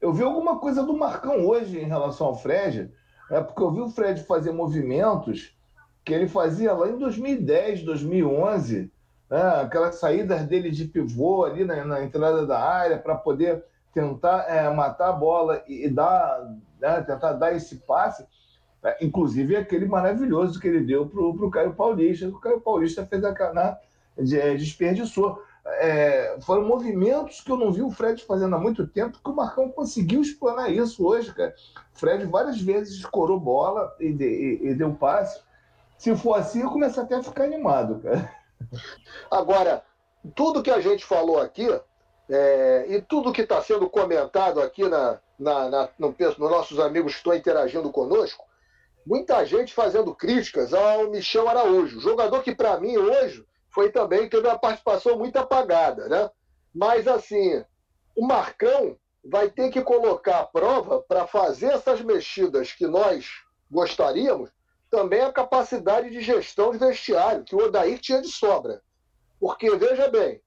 Eu vi alguma coisa do Marcão hoje em relação ao Fred, é porque eu vi o Fred fazer movimentos que ele fazia lá em 2010, 2011, né? aquelas saídas dele de pivô ali na, na entrada da área para poder tentar é, matar a bola e, e dar, né? tentar dar esse passe. É, inclusive aquele maravilhoso que ele deu para o Caio Paulista, que o Caio Paulista fez a cana, de- desperdiçou é, foram movimentos que eu não vi o Fred fazendo há muito tempo, que o Marcão conseguiu explanar isso hoje, cara. O Fred várias vezes escorou bola e, de- e- e deu passe. Se for assim, eu começo até a ficar animado, cara. Agora, tudo que a gente falou aqui, é, e tudo que está sendo comentado aqui na, na, na, no, nos nossos amigos que estão interagindo conosco, muita gente fazendo críticas ao Michel Araújo, jogador que, para mim, hoje, foi também, teve uma participação muito apagada, né? Mas, assim, o Marcão vai ter que colocar à prova para fazer essas mexidas que nós gostaríamos, também a capacidade de gestão de vestiário, que o Odair tinha de sobra. Porque, veja bem,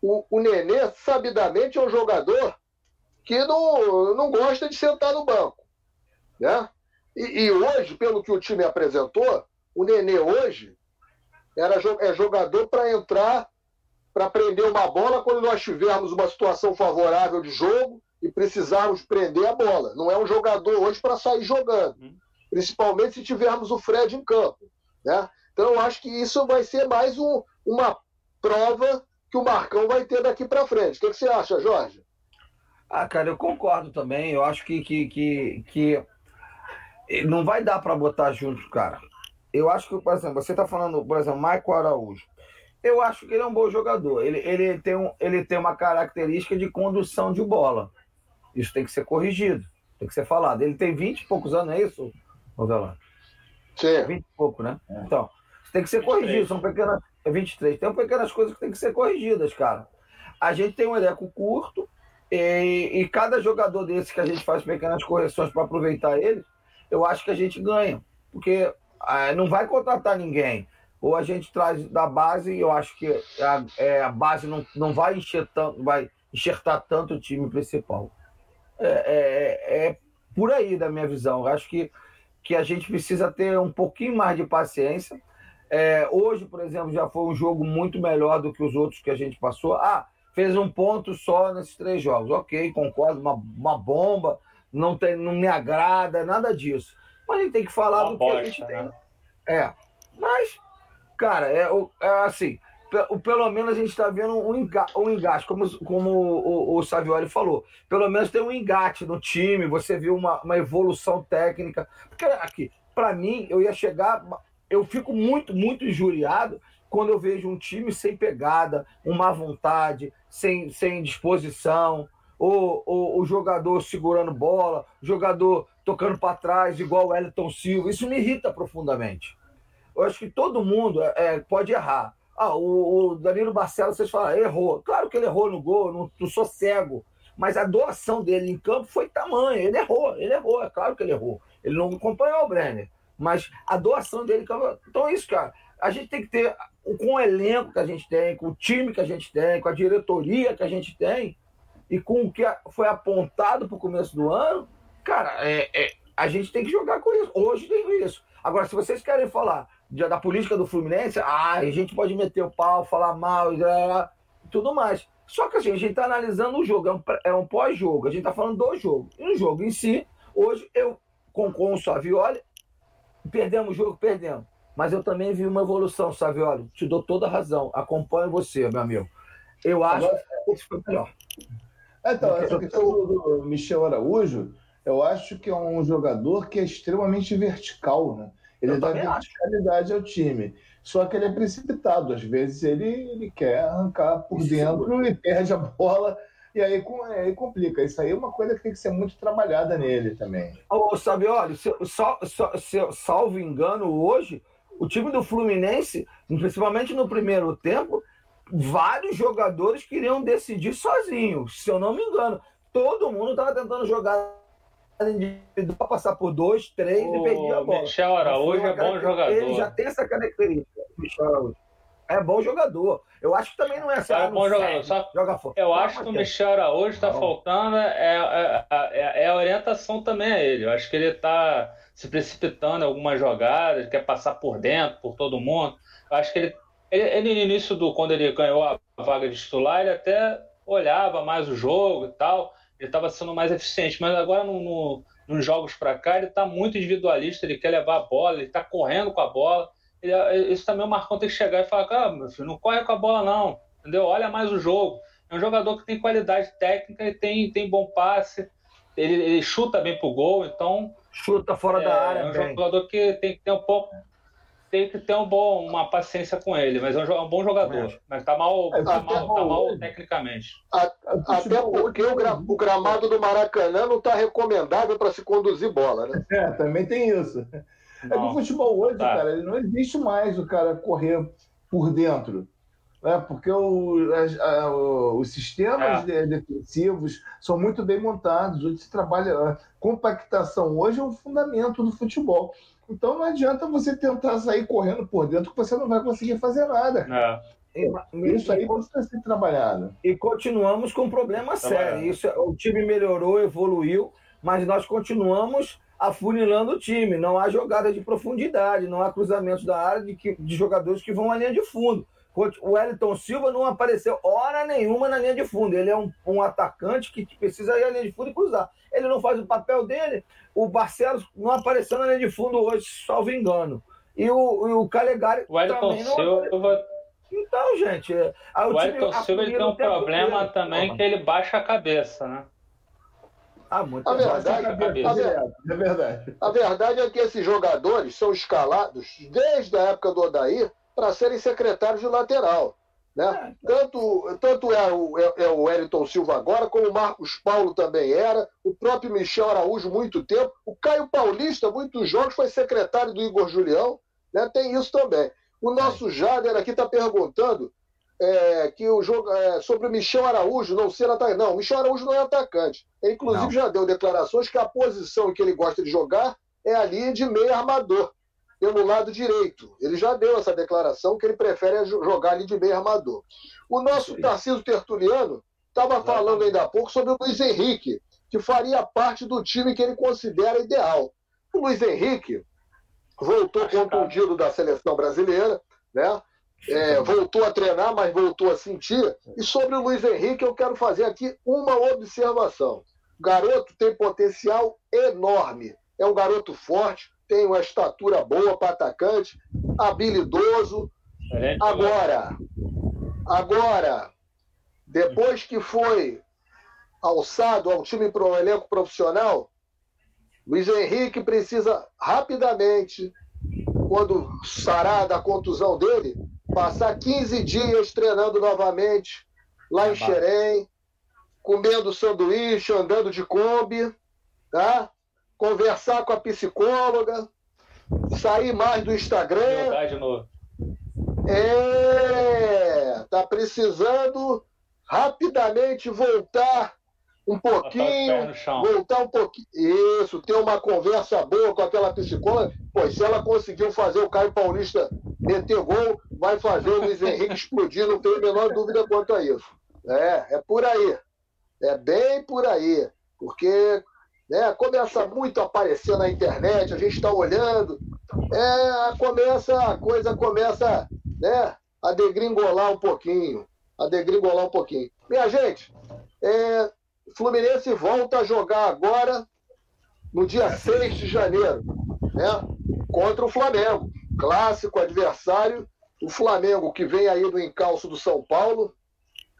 o, o Nenê, sabidamente, é um jogador que não, não gosta de sentar no banco. Né? E, e hoje, pelo que o time apresentou, o Nenê hoje era, jo- é jogador para entrar, para prender uma bola quando nós tivermos uma situação favorável de jogo e precisarmos prender a bola. Não é um jogador hoje para sair jogando. Principalmente se tivermos o Fred em campo. Né? Então, eu acho que isso vai ser mais um, uma prova que o Marcão vai ter daqui para frente. O que, que você acha, Jorge? Ah, cara, eu concordo também. Eu acho que, que, que, que não vai dar para botar junto, cara. Eu acho que, por exemplo, você tá falando, por exemplo, Michael Araújo. Eu acho que ele é um bom jogador. Ele, ele, tem, um, ele tem uma característica de condução de bola. Isso tem que ser corrigido, tem que ser falado. Ele tem 20 e poucos anos, é isso, Rovelano? Sim. 20 e pouco, né? Então, isso tem que ser corrigido. São pequenas. É 23. Tem pequenas coisas que tem que ser corrigidas, cara. A gente tem um elenco curto e, e cada jogador desse que a gente faz pequenas correções para aproveitar ele, eu acho que a gente ganha. Porque ah, não vai contratar ninguém. Ou a gente traz da base, e eu acho que a, é, a base não, não vai encher vai enxertar tanto o time principal. É, é, é por aí da minha visão. Eu acho que, que a gente precisa ter um pouquinho mais de paciência. É, hoje, por exemplo, já foi um jogo muito melhor do que os outros que a gente passou. Ah, fez um ponto só nesses três jogos. Ok, concordo, uma, uma bomba, não, tem, não me agrada, nada disso. Mas a gente tem que falar Uma do bosta, que a gente tem. Né? É. Mas, cara, é, é assim, pelo menos a gente está vendo um, engate, um engate como, como o, o, Savioli falou. Pelo menos tem um engate no time, você viu uma, uma evolução técnica. Porque aqui, para mim, eu ia chegar. Eu fico muito, muito injuriado quando eu vejo um time sem pegada, uma vontade, sem, sem disposição, ou, ou o jogador segurando bola, jogador tocando para trás, igual o Elton Silva. Isso me irrita profundamente. Eu acho que todo mundo é, pode errar. Ah, o, o Danilo Barcelos, vocês falam, errou. Claro que ele errou no gol, não, não sou cego. Mas a doação dele em campo foi tamanho. Ele errou, ele errou, é claro que ele errou. Ele não acompanhou o Brenner. Mas a doação dele. Então é isso, cara. A gente tem que ter com o elenco que a gente tem, com o time que a gente tem, com a diretoria que a gente tem, e com o que foi apontado para o começo do ano, cara, é, é, a gente tem que jogar com isso. Hoje tem isso. Agora, se vocês querem falar da política do Fluminense, ah, a gente pode meter o pau, falar mal e tudo mais. Só que assim, a gente está analisando o jogo, é um, é um pós-jogo, a gente está falando do jogo. E no jogo em si, hoje eu concordo com o Savioli, perdemos o jogo, perdemos. Mas eu também vi uma evolução, Savioli. Te dou toda a razão. Acompanho você, meu amigo. Eu acho Agora, que foi melhor. Então, essa questão do Michel Araújo, eu acho que é um jogador que é extremamente vertical, né? Ele eu dá verticalidade ao time. Só que ele é precipitado. Às vezes ele, ele quer arrancar por Isso dentro e perde a bola. E aí, aí complica. Isso aí é uma coisa que tem que ser muito trabalhada nele também. Ô, Sabioli, se, sal, se, salvo engano, hoje, o time do Fluminense, principalmente no primeiro tempo, vários jogadores queriam decidir sozinhos, se eu não me engano. Todo mundo estava tentando jogar individual, passar por dois, três o e perdia a bola. Michel Araújo é bom jogador. Ele já tem essa característica, Michel Araújo. É bom jogador. Eu acho que também não é assim. É bom jogador. Só, joga fora. Eu acho que o Michel Araújo está faltando é, é, é, é, a orientação também a ele. Eu acho que ele está se precipitando em algumas jogadas, quer passar por dentro, por todo mundo. Eu acho que ele, ele, ele, no início do quando ele ganhou a vaga de titular, ele até olhava mais o jogo e tal ele estava sendo mais eficiente, mas agora no, no, nos jogos para cá ele está muito individualista, ele quer levar a bola, ele está correndo com a bola. Ele, isso também o Marcão tem que chegar e falar, cara, meu filho, não corre com a bola não, entendeu? Olha mais o jogo. É um jogador que tem qualidade técnica, ele tem, tem bom passe, ele, ele chuta bem pro gol, então... Chuta fora é, da área, É um bem. jogador que tem que ter um pouco tem que ter um bom, uma paciência com ele, mas é um, é um bom jogador. Mas tá mal, é, tá, mal, tá mal tecnicamente. A, até porque o, gra, o, gramado do Maracanã não está recomendável para se conduzir bola, né? É, também tem isso. Não, é que o futebol hoje, tá. cara, não existe mais o cara correr por dentro. Né? Porque o, a, a, os sistemas é. defensivos são muito bem montados. Hoje se trabalha. A compactação hoje é um fundamento do futebol. Então não adianta você tentar sair correndo por dentro que você não vai conseguir fazer nada. É. Isso aí precisa ser trabalhado. E continuamos com um problema sério. Isso, o time melhorou, evoluiu, mas nós continuamos afunilando o time. Não há jogada de profundidade, não há cruzamentos da área de, que, de jogadores que vão à linha de fundo. O Wellington Silva não apareceu hora nenhuma na linha de fundo. Ele é um, um atacante que precisa ir à linha de fundo e cruzar. Ele não faz o papel dele. O Barcelos não apareceu na linha de fundo hoje, salvo engano. E o, e o Calegari o também não Silva... apareceu. Então, gente... É, o Wellington Silva ele tem um problema dele. também que ele baixa a cabeça, né? Ah, muito a verdade, a, verdade, é verdade. A verdade é que esses jogadores são escalados desde a época do Odair para serem secretários de lateral. Né? É. Tanto, tanto é, o, é, é o Wellington Silva agora, como o Marcos Paulo também era, o próprio Michel Araújo, muito tempo. O Caio Paulista, muitos jogos, foi secretário do Igor Julião. Né? Tem isso também. O nosso é. Jader aqui está perguntando é, que o jogo é, sobre o Michel Araújo não ser atacante. Não, o Michel Araújo não é atacante. Ele, inclusive, não. já deu declarações que a posição que ele gosta de jogar é ali de meio armador pelo lado direito. Ele já deu essa declaração que ele prefere jogar ali de meio armador. O nosso Tarcísio Tertuliano estava falando ainda há pouco sobre o Luiz Henrique, que faria parte do time que ele considera ideal. O Luiz Henrique voltou contundido da seleção brasileira, né? É, voltou a treinar, mas voltou a sentir. E sobre o Luiz Henrique, eu quero fazer aqui uma observação. O garoto tem potencial enorme. É um garoto forte, tem uma estatura boa para atacante, habilidoso. Agora, agora, depois que foi alçado ao time para o elenco profissional, Luiz Henrique precisa rapidamente, quando sarar da contusão dele, passar 15 dias treinando novamente lá em Xerém, comendo sanduíche, andando de Kombi, tá? Conversar com a psicóloga, sair mais do Instagram. Jogar de novo. É, tá precisando rapidamente voltar um pouquinho, voltar um pouquinho. Isso, ter uma conversa boa com aquela psicóloga. Pois se ela conseguiu fazer o Caio Paulista meter gol, vai fazer o Luiz Henrique explodir, não tenho a menor dúvida quanto a isso. É, é por aí. É bem por aí. Porque né, começa muito a aparecer na internet, a gente está olhando, é, começa, a coisa começa né, a degringolar um pouquinho. A degringolar um pouquinho. Minha gente, é, Fluminense volta a jogar agora no dia 6 de janeiro, né? Contra o Flamengo. Clássico adversário. O Flamengo que vem aí do encalço do São Paulo,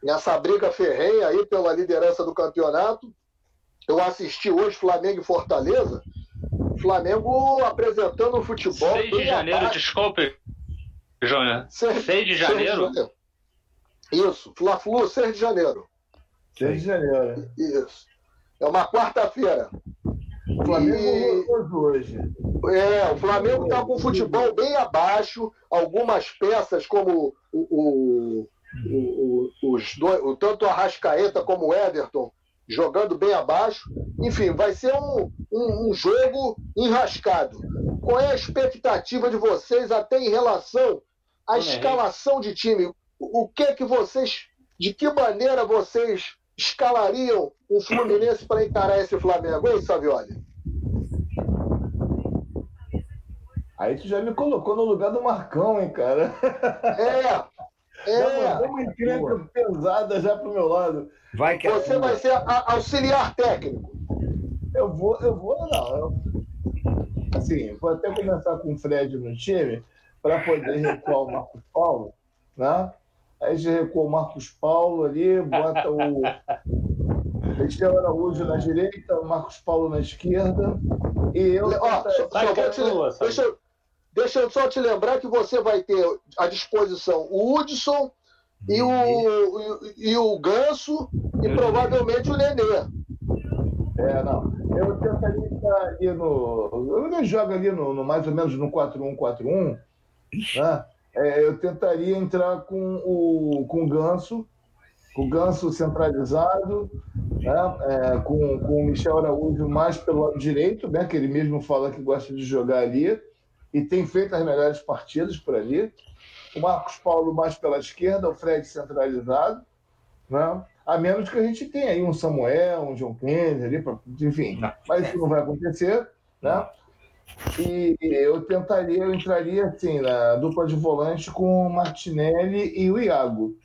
nessa briga ferrenha aí pela liderança do campeonato. Eu assisti hoje Flamengo e Fortaleza. Flamengo apresentando um futebol. 6 de janeiro, abaixo. desculpe, Júnior. 6, 6 de janeiro? 6 de janeiro. Isso, Fla-Flu, 6 de janeiro. 6 de janeiro. Isso. É uma quarta-feira. O Flamengo e... hoje. É, o Flamengo está com o futebol bem abaixo. Algumas peças, como o, o, o, os dois, o, tanto o Arrascaeta como o Everton, jogando bem abaixo. Enfim, vai ser um, um, um jogo enrascado. Qual é a expectativa de vocês até em relação à escalação de time? O que que vocês, de que maneira vocês escalariam o Fluminense para encarar esse Flamengo, hein, Savioli? Aí tu já me colocou no lugar do Marcão, hein, cara? É, é. Deu uma encrenca pesada já pro meu lado. Vai que Você é vai ser auxiliar técnico. Eu vou, eu vou, não. Eu, assim, vou até começar com o Fred no time para poder recuar o Marcos Paulo, né? Aí já recua o Marcos Paulo ali, bota o Michel Araújo na direita, o Marcos Paulo na esquerda. E eu. Ó, só, só vou te, deixa, deixa eu só te lembrar que você vai ter à disposição o Hudson e o, e, e o Ganso e provavelmente o Nenê. É, não. Eu tentaria estar ali no. Eu jogo ali no, no mais ou menos no 4-1-4-1. Né? é, eu tentaria entrar com o, com o Ganso, com o Ganso centralizado, né? é, com, com o Michel Araújo mais pelo lado direito, né? que ele mesmo fala que gosta de jogar ali, e tem feito as melhores partidas por ali. O Marcos Paulo mais pela esquerda, o Fred centralizado, né? a menos que a gente tenha aí um Samuel, um John Kennedy ali, pra, enfim, mas isso não vai acontecer. Né? E eu tentaria, eu entraria assim, na dupla de volante com o Martinelli e o Iago.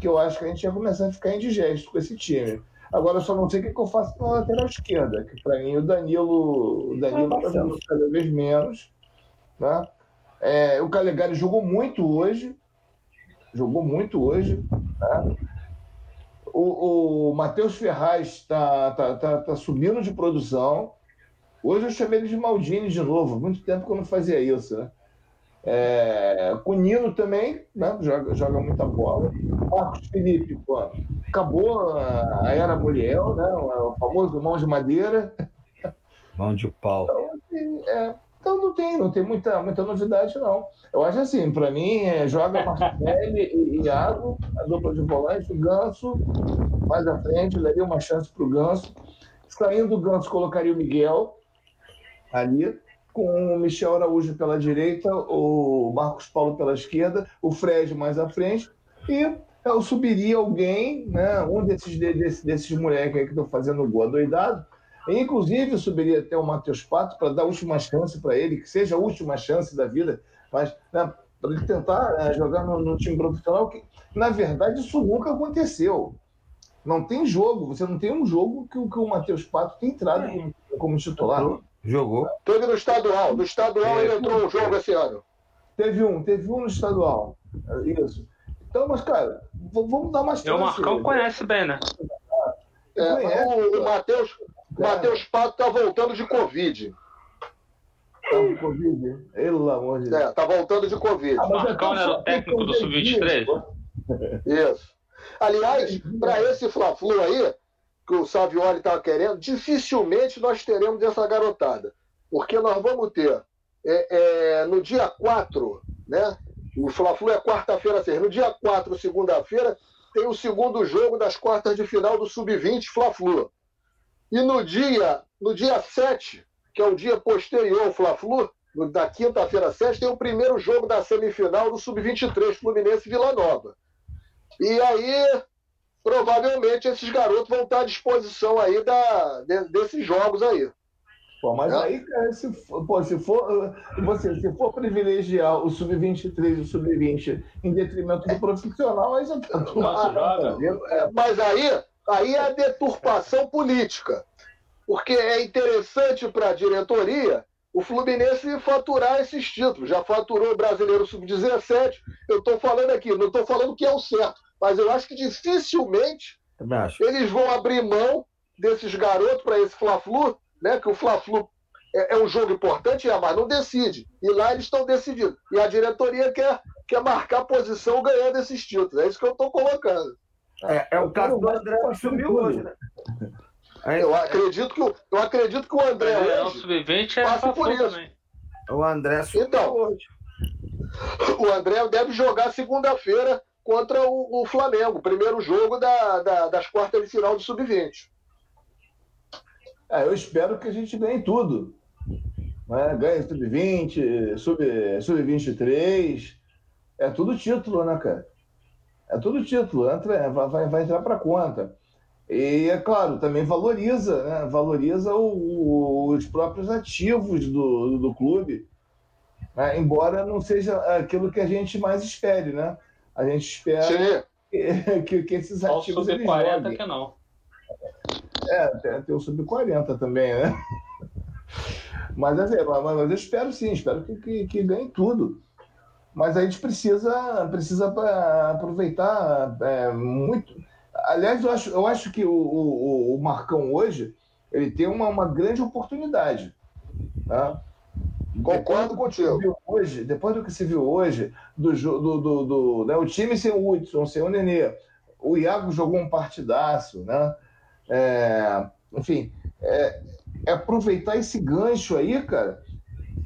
Que eu acho que a gente ia começar a ficar indigesto com esse time. Agora eu só não sei o que, que eu faço na lateral esquerda, que para mim o Danilo, o Danilo está cada vez menos. Né? É, o Calegari jogou muito hoje. Jogou muito hoje. Né? O, o Matheus Ferraz está tá, tá, tá subindo de produção. Hoje eu chamei ele de Maldini de novo. Muito tempo que eu não fazia isso, né? É, o Nino também, né? joga, joga muita bola. Marcos Felipe, pô, acabou a era Muriel, né? o famoso mão de madeira. Mão de pau. Então, assim, é, então não tem, não tem muita, muita novidade, não. Eu acho assim, para mim, é, joga Martinelli e Iago, a dupla de volante, o Ganso, mais à frente, daria uma chance para o Ganso. Saindo do Ganso, colocaria o Miguel, ali, com o Michel Araújo pela direita, o Marcos Paulo pela esquerda, o Fred mais à frente, e eu subiria alguém, né, um desses, desses, desses moleques aí que estão fazendo o gol doidado, e, inclusive eu subiria até o Matheus Pato para dar a última chance para ele, que seja a última chance da vida, mas né, para ele tentar né, jogar no, no, time profissional, que na verdade isso nunca aconteceu. Não tem jogo, você não tem um jogo que, que o Matheus Pato tem entrado como, como titular. Jogou. Teve no estadual. No estadual é, ele entrou um jogo esse ano. Teve um, teve um no estadual. Isso. Então, mas, cara, vamos dar mais chance. O Marcão conhece bem, né? É, o, o Matheus é. Matheus Pato tá voltando de Covid. Tá de Covid? Pelo amor de Deus. É, tá voltando de Covid. Ah, Marcão era o técnico do Sub-23? Isso. Aliás, para esse Fla-Flu aí, que o Savioli estava querendo, dificilmente nós teremos essa garotada. Porque nós vamos ter é, é, no dia 4, né? O Fla-Flu é quarta-feira, no dia 4, segunda-feira, tem o segundo jogo das quartas de final do Sub-20 Fla-Flu. E no dia, no dia 7, que é o dia posterior ao Fla-Flu, da quinta-feira 7, tem o primeiro jogo da semifinal do Sub-23 Fluminense Vila Nova. E aí, provavelmente, esses garotos vão estar à disposição aí da, de, desses jogos aí. Pô, mas é. aí, cara, se for, pô, se for, você, se for privilegiar o sub-23 e o sub-20 em detrimento do profissional, aí já tá tudo. É, mas aí, aí é a deturpação política. Porque é interessante para a diretoria o Fluminense faturar esses títulos. Já faturou o Brasileiro Sub-17. Eu estou falando aqui, não estou falando que é o certo, mas eu acho que dificilmente eles vão abrir mão desses garotos para esse Fla-Flu, né? Que o Fla-Flu é, é, um jogo importante, é, mas não decide. E lá eles estão decidindo. E a diretoria quer, quer marcar posição ganhando esses títulos. É isso que eu estou colocando. É, é o caso do André que sumiu hoje, né? Eu acredito que, eu acredito que o André é, hoje sub-20 é passa por isso. Também. O André sumiu então, hoje. O André deve jogar segunda-feira contra o, o, Flamengo, primeiro jogo da, da, das quartas de final do sub-20. É, eu espero que a gente ganhe tudo. Né? Ganhe sub-20, sub-23. Sub é tudo título, né, cara? É tudo título, entra, vai, vai entrar para conta. E, é claro, também valoriza, né? valoriza o, o, os próprios ativos do, do, do clube, né? embora não seja aquilo que a gente mais espere, né? A gente espera que, que, que, esses Só ativos. Sub 40 que não. É, tem, tem o sub 40 também, né? Mas, assim, mas, mas eu espero sim, espero que, que, que ganhe tudo. Mas a gente precisa, precisa aproveitar é, muito. Aliás, eu acho, eu acho que o, o, o Marcão hoje ele tem uma, uma grande oportunidade. Tá? Concordo contigo. Hoje, depois do que se viu hoje, do, do, do, do né, o time sem o Hudson, sem o Nenê, o Iago jogou um partidaço, né? É, enfim, é, é aproveitar esse gancho aí, cara,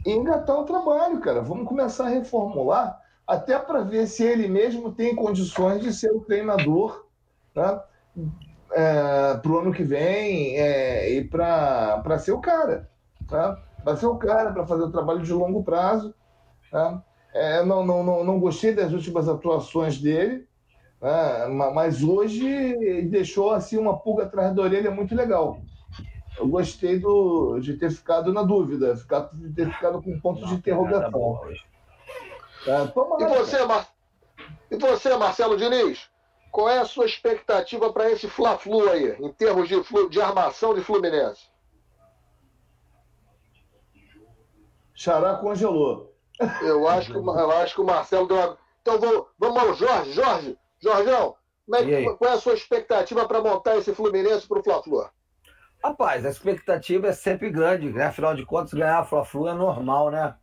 e engatar o trabalho, cara. Vamos começar a reformular, até para ver se ele mesmo tem condições de ser o treinador tá? É, para o ano que vem é, e para ser o cara. Tá? Para ser o cara, para fazer o trabalho de longo prazo. Tá? É, não, não, não, não gostei das últimas atuações dele, né? mas hoje deixou assim uma pulga atrás da orelha muito legal eu gostei do, de ter ficado na dúvida, ficar, de ter ficado com um ponto de interrogação. É, e, você, Mar... e você, Marcelo Diniz? Qual é a sua expectativa para esse Fla-Flu aí, em termos de, flu... de armação de Fluminense? Xará congelou. Eu acho que, eu acho que o Marcelo deu uma... Então vou, vamos ao Jorge. Jorge, Jorgão, é, qual é a sua expectativa para montar esse Fluminense para o Fla-Flu? Rapaz, a expectativa é sempre grande, né? Afinal de contas, ganhar a Fla-Flu é normal, né?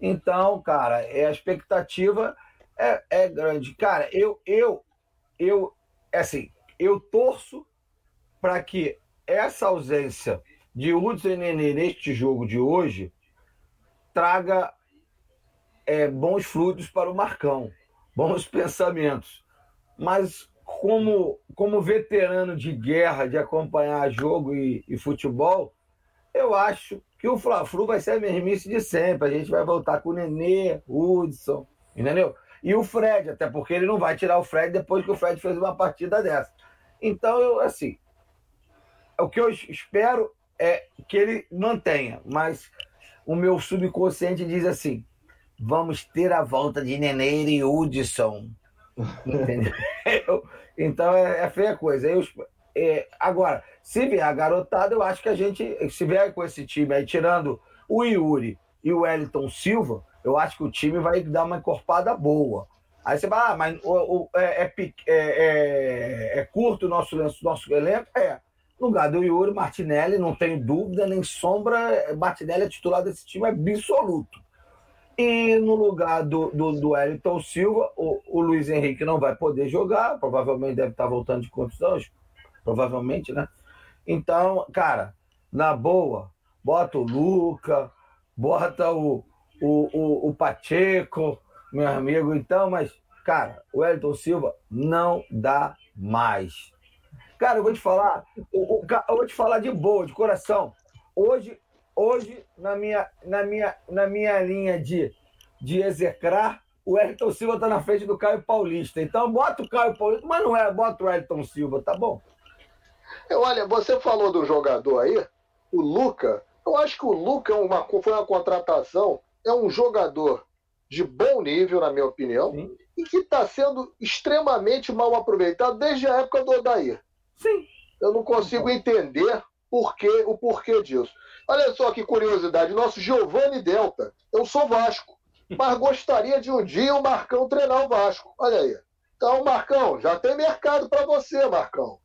Então, cara, é, a expectativa é, é grande. Cara, eu, eu, eu, é assim, eu torço para que essa ausência de Hudson e Nenê neste jogo de hoje traga é, bons fluidos para o Marcão, bons pensamentos. Mas como, como veterano de guerra, de acompanhar jogo e, e futebol, eu acho que o Fla-Flu vai ser a mesmice de sempre. A gente vai voltar com o Nenê, Hudson, entendeu? E o Fred, até porque ele não vai tirar o Fred depois que o Fred fez uma partida dessa. Então, eu, assim, o que eu espero é que ele mantenha, mas o meu subconsciente diz assim: vamos ter a volta de Nenê e Hudson. Entendeu? Então é, é feia coisa. Eu, é, agora, se vier a garotada, eu acho que a gente, se vier com esse time aí, tirando o Yuri e o Wellington Silva, eu acho que o time vai dar uma encorpada boa. Aí você vai, ah, mas o, o, é, é, é, é, curto o nosso, nosso elenco? É. No lugar do Yuri Martinelli, não tenho dúvida, nem sombra, Martinelli é titular desse time absoluto. E no lugar do, do, do Wellington Silva, o, o Luiz Henrique não vai poder jogar, provavelmente deve estar voltando de condições, provavelmente, né? Então, cara, na boa, bota o Luca, bota o, o, o, o Pacheco, meu amigo, então, mas, cara, o Wellington Silva não dá mais. Cara, eu vou te falar, eu, eu vou te falar de boa, de coração. Hoje hoje, na minha, na minha, na minha linha de, de execrar, o Elton Silva está na frente do Caio Paulista. Então, bota o Caio Paulista, mas não é, bota o Elton Silva, tá bom? Olha, você falou do jogador aí, o Luca. Eu acho que o Luca é uma, foi uma contratação, é um jogador de bom nível, na minha opinião, Sim. e que está sendo extremamente mal aproveitado desde a época do Odair. Sim. Eu não consigo entender porquê, o porquê disso. Olha só que curiosidade, nosso Giovanni Delta. Eu sou Vasco, mas gostaria de um dia o Marcão treinar o Vasco. Olha aí. Então, Marcão, já tem mercado para você, Marcão.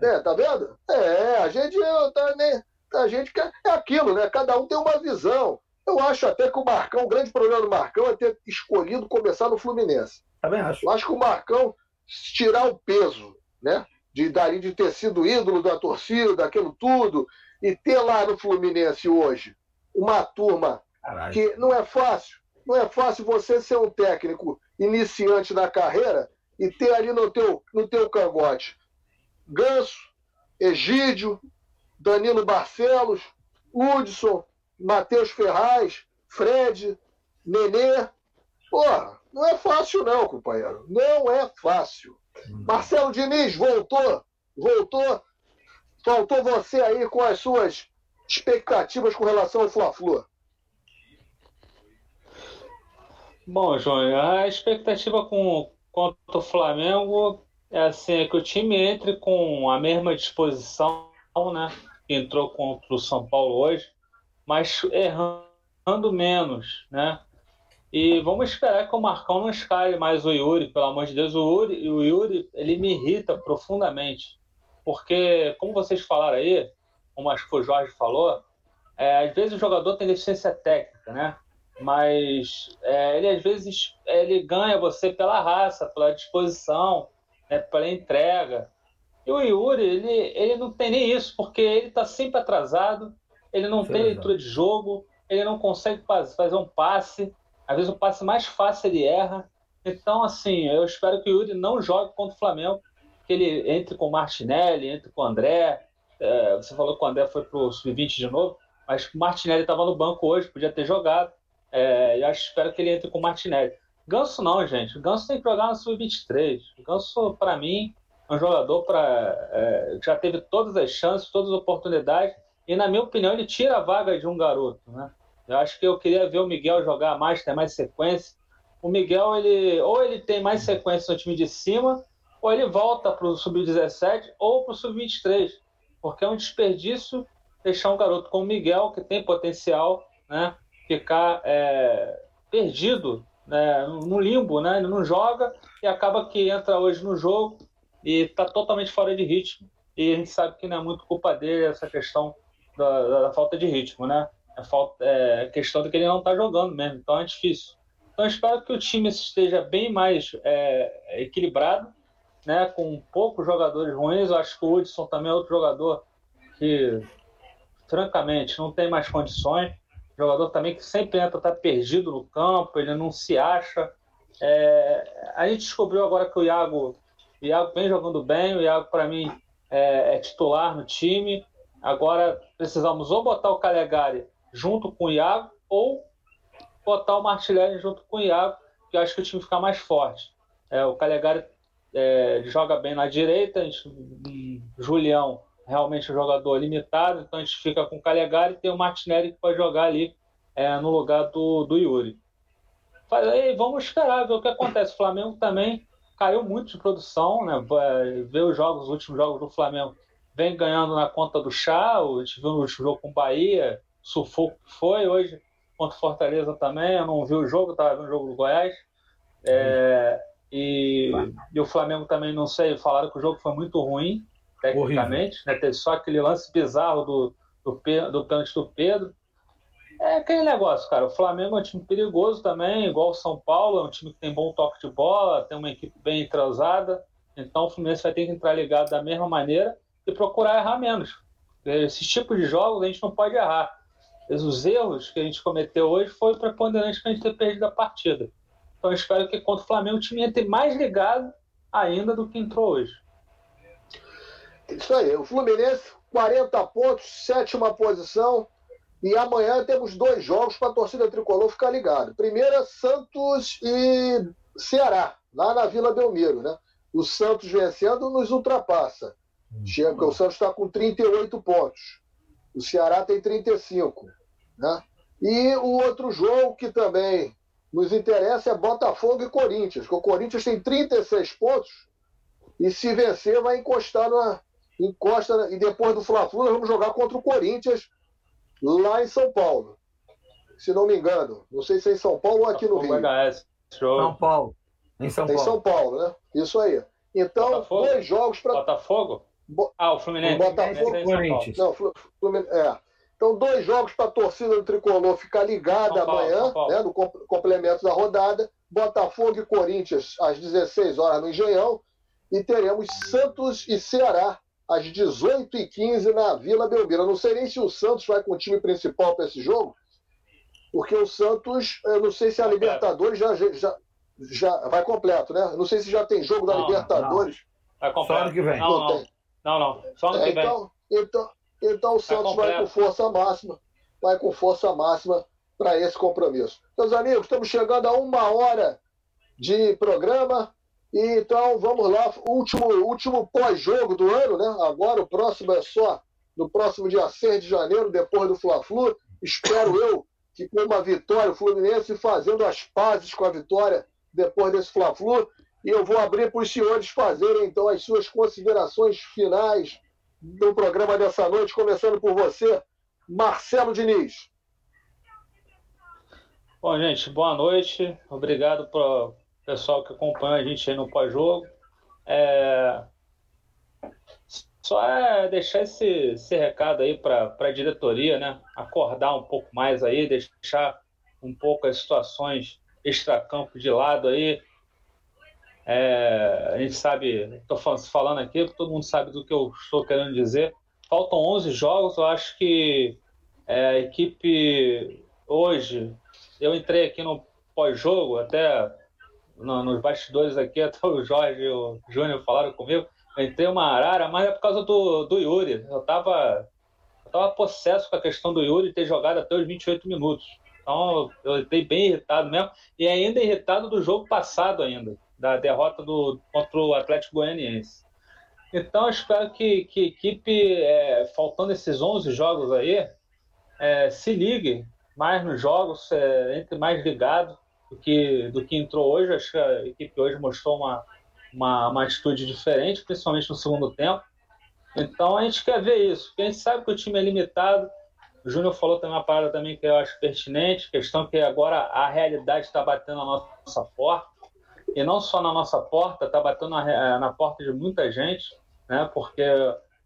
é, tá vendo? É, a gente, tá, né, a gente quer, é aquilo, né? Cada um tem uma visão. Eu acho até que o Marcão, o grande problema do Marcão é ter escolhido começar no Fluminense. Também acho. Eu acho que o Marcão, tirar o peso, né? De, dali de ter sido ídolo da torcida, aquilo tudo, e ter lá no Fluminense hoje uma turma Caralho. que não é fácil. Não é fácil você ser um técnico iniciante na carreira e ter ali no teu, no teu cangote Ganso, Egídio, Danilo Barcelos, Hudson, Matheus Ferraz, Fred, Nenê. Porra, não é fácil não, companheiro. Não é fácil. Hum. Marcelo Diniz voltou, voltou Faltou você aí com as suas expectativas com relação ao Fla-Flu. Bom, João, a expectativa com, contra o Flamengo é assim, é que o time entre com a mesma disposição, né? Que entrou contra o São Paulo hoje, mas errando menos, né? E vamos esperar que o Marcão não escale mais o Yuri, pelo amor de Deus. O Yuri, o Yuri ele me irrita profundamente porque, como vocês falaram aí, como acho que o Jorge falou, é, às vezes o jogador tem deficiência técnica, né? Mas é, ele às vezes ele ganha você pela raça, pela disposição, né, pela entrega. E o Yuri, ele, ele não tem nem isso, porque ele está sempre atrasado, ele não Sim, tem leitura de jogo, ele não consegue fazer um passe, às vezes o passe mais fácil ele erra. Então, assim, eu espero que o Yuri não jogue contra o Flamengo, que ele entre com o Martinelli, entre com o André. É, você falou que o André foi para o Sub-20 de novo, mas o Martinelli estava no banco hoje, podia ter jogado. É, e acho, espero que ele entre com o Martinelli. Ganso não, gente. Ganso tem que jogar no Sub-23. Ganso, para mim, é um jogador para é, já teve todas as chances, todas as oportunidades, e na minha opinião ele tira a vaga de um garoto, né? Eu acho que eu queria ver o Miguel jogar mais, ter mais sequência. O Miguel, ele ou ele tem mais sequência no time de cima, ou ele volta para o sub-17 ou para o sub-23, porque é um desperdício deixar um garoto como o Miguel, que tem potencial, né, ficar é, perdido né, no limbo, né, ele não joga e acaba que entra hoje no jogo e está totalmente fora de ritmo. E a gente sabe que não é muito culpa dele essa questão da, da falta de ritmo, né? É, falta, é questão de que ele não está jogando mesmo, então é difícil. Então espero que o time esteja bem mais é, equilibrado né, com poucos jogadores ruins. Eu acho que o Hudson também é outro jogador que, francamente, não tem mais condições. Jogador também que sempre entra, tá perdido no campo, ele não se acha. É, a gente descobriu agora que o Iago, o Iago vem jogando bem, o Iago, para mim, é, é, titular no time. Agora precisamos ou botar o Calegari junto com o Iago ou botar o Martinelli junto com o Iago, que eu acho que o time fica mais forte. É, o Calegari é, joga bem na direita, gente, Julião realmente é um jogador limitado, então a gente fica com o Calegari e tem o Martinelli que pode jogar ali é, no lugar do, do Yuri. Aí, vamos esperar ver o que acontece. O Flamengo também caiu muito de produção, né? Ver os jogos, os últimos jogos do Flamengo, vem ganhando na conta do chá, a gente viu no jogo com o Bahia, sufoco foi, hoje contra o Fortaleza também, eu não vi o jogo, estava vendo o jogo do Goiás. É, e, e, o Flamengo também, não sei, falaram que o jogo foi muito ruim, tecnicamente, né? teve só aquele lance bizarro do, do, do pênalti do Pedro. É aquele negócio, cara. O Flamengo é um time perigoso também, igual o São Paulo, é um time que tem bom toque de bola, tem uma equipe bem entrosada. Então o Fluminense vai ter que entrar ligado da mesma maneira e procurar errar menos. Esses tipos de jogos a gente não pode errar. Os erros que a gente cometeu hoje foi preponderante para a gente ter perdido a partida. Então eu espero que contra o Flamengo o time entre mais ligado ainda do que entrou hoje. Isso aí. O Fluminense, 40 pontos, sétima posição. E amanhã temos dois jogos para a torcida tricolor ficar ligado. Primeiro é Santos e Ceará, lá na Vila Belmiro, né? O Santos vencendo nos ultrapassa. Chega, porque o Santos está com 38 pontos. O Ceará tem 35. Né? E o outro jogo que também nos interessa é Botafogo e Corinthians, que o Corinthians tem 36 pontos e se vencer vai encostar na. Encosta, e depois do Fla-Flu nós vamos jogar contra o Corinthians lá em São Paulo. Se não me engano. Não sei se é em São Paulo ou aqui no Rio. São Paulo. Em São Paulo. Em São Paulo, né? Isso aí. Então, Botafogo? dois jogos para. Botafogo? Bo... Ah, o Fluminense. Botafogo. É Corinthians. Não, Fluminense. É. Então, dois jogos para a torcida do Tricolor ficar ligada São Paulo, amanhã, Paulo. né, no complemento da rodada. Botafogo e Corinthians às 16 horas no Engenhão. E teremos Santos e Ceará às 18h15 na Vila Belmiro. Eu não sei nem se o Santos vai com o time principal para esse jogo, porque o Santos, eu não sei se a Completo. Libertadores já, já, já vai completo, né? Não sei se já tem jogo da Não, Libertadores. Vai Só ano que vem. Não, não. tem. Não, não. Só ano É, que vem. então, então, então o Santos vai com força máxima, vai com força máxima para esse compromisso. Meus amigos, estamos chegando a uma hora de programa. E então vamos lá, último, último pós-jogo do ano, né? Agora o próximo é só no próximo dia 6 de janeiro, depois do Fla-Flu. Espero eu que com uma vitória, o Fluminense fazendo as pazes com a vitória depois desse Fla-Flu. E eu vou abrir para os senhores fazerem então as suas considerações finais do programa dessa noite, começando por você, Marcelo Diniz. Bom, gente, boa noite. Obrigado para o pessoal que acompanha a gente aí no pós-jogo. É... Só é deixar esse, esse recado aí para a diretoria, né? Acordar um pouco mais aí, deixar um pouco as situações extracampo de lado aí. É, a gente sabe, estou falando aqui, todo mundo sabe do que eu estou querendo dizer. Faltam 11 jogos, eu acho que é, a equipe hoje, eu entrei aqui no pós-jogo, até no, nos bastidores aqui, até o Jorge e o Júnior falaram comigo, eu entrei uma arara, mas é por causa do, do Yuri. Eu estava eu tava possesso com a questão do Yuri ter jogado até os 28 minutos. Então eu entrei bem irritado mesmo, e ainda irritado do jogo passado ainda, da derrota do, contra o Atlético Goianiense. Então espero que, que a equipe, é, faltando esses 11 jogos aí, é, se ligue mais nos jogos, é, entre mais ligado do que, do que entrou hoje. Acho que a equipe hoje mostrou uma, uma, uma atitude diferente, principalmente no segundo tempo. Então a gente quer ver isso, porque a gente sabe que o time é limitado. O Júnior falou também uma parada também que eu acho pertinente, questão que agora a realidade está batendo na nossa porta, e não só na nossa porta, está batendo na, na porta de muita gente, né? porque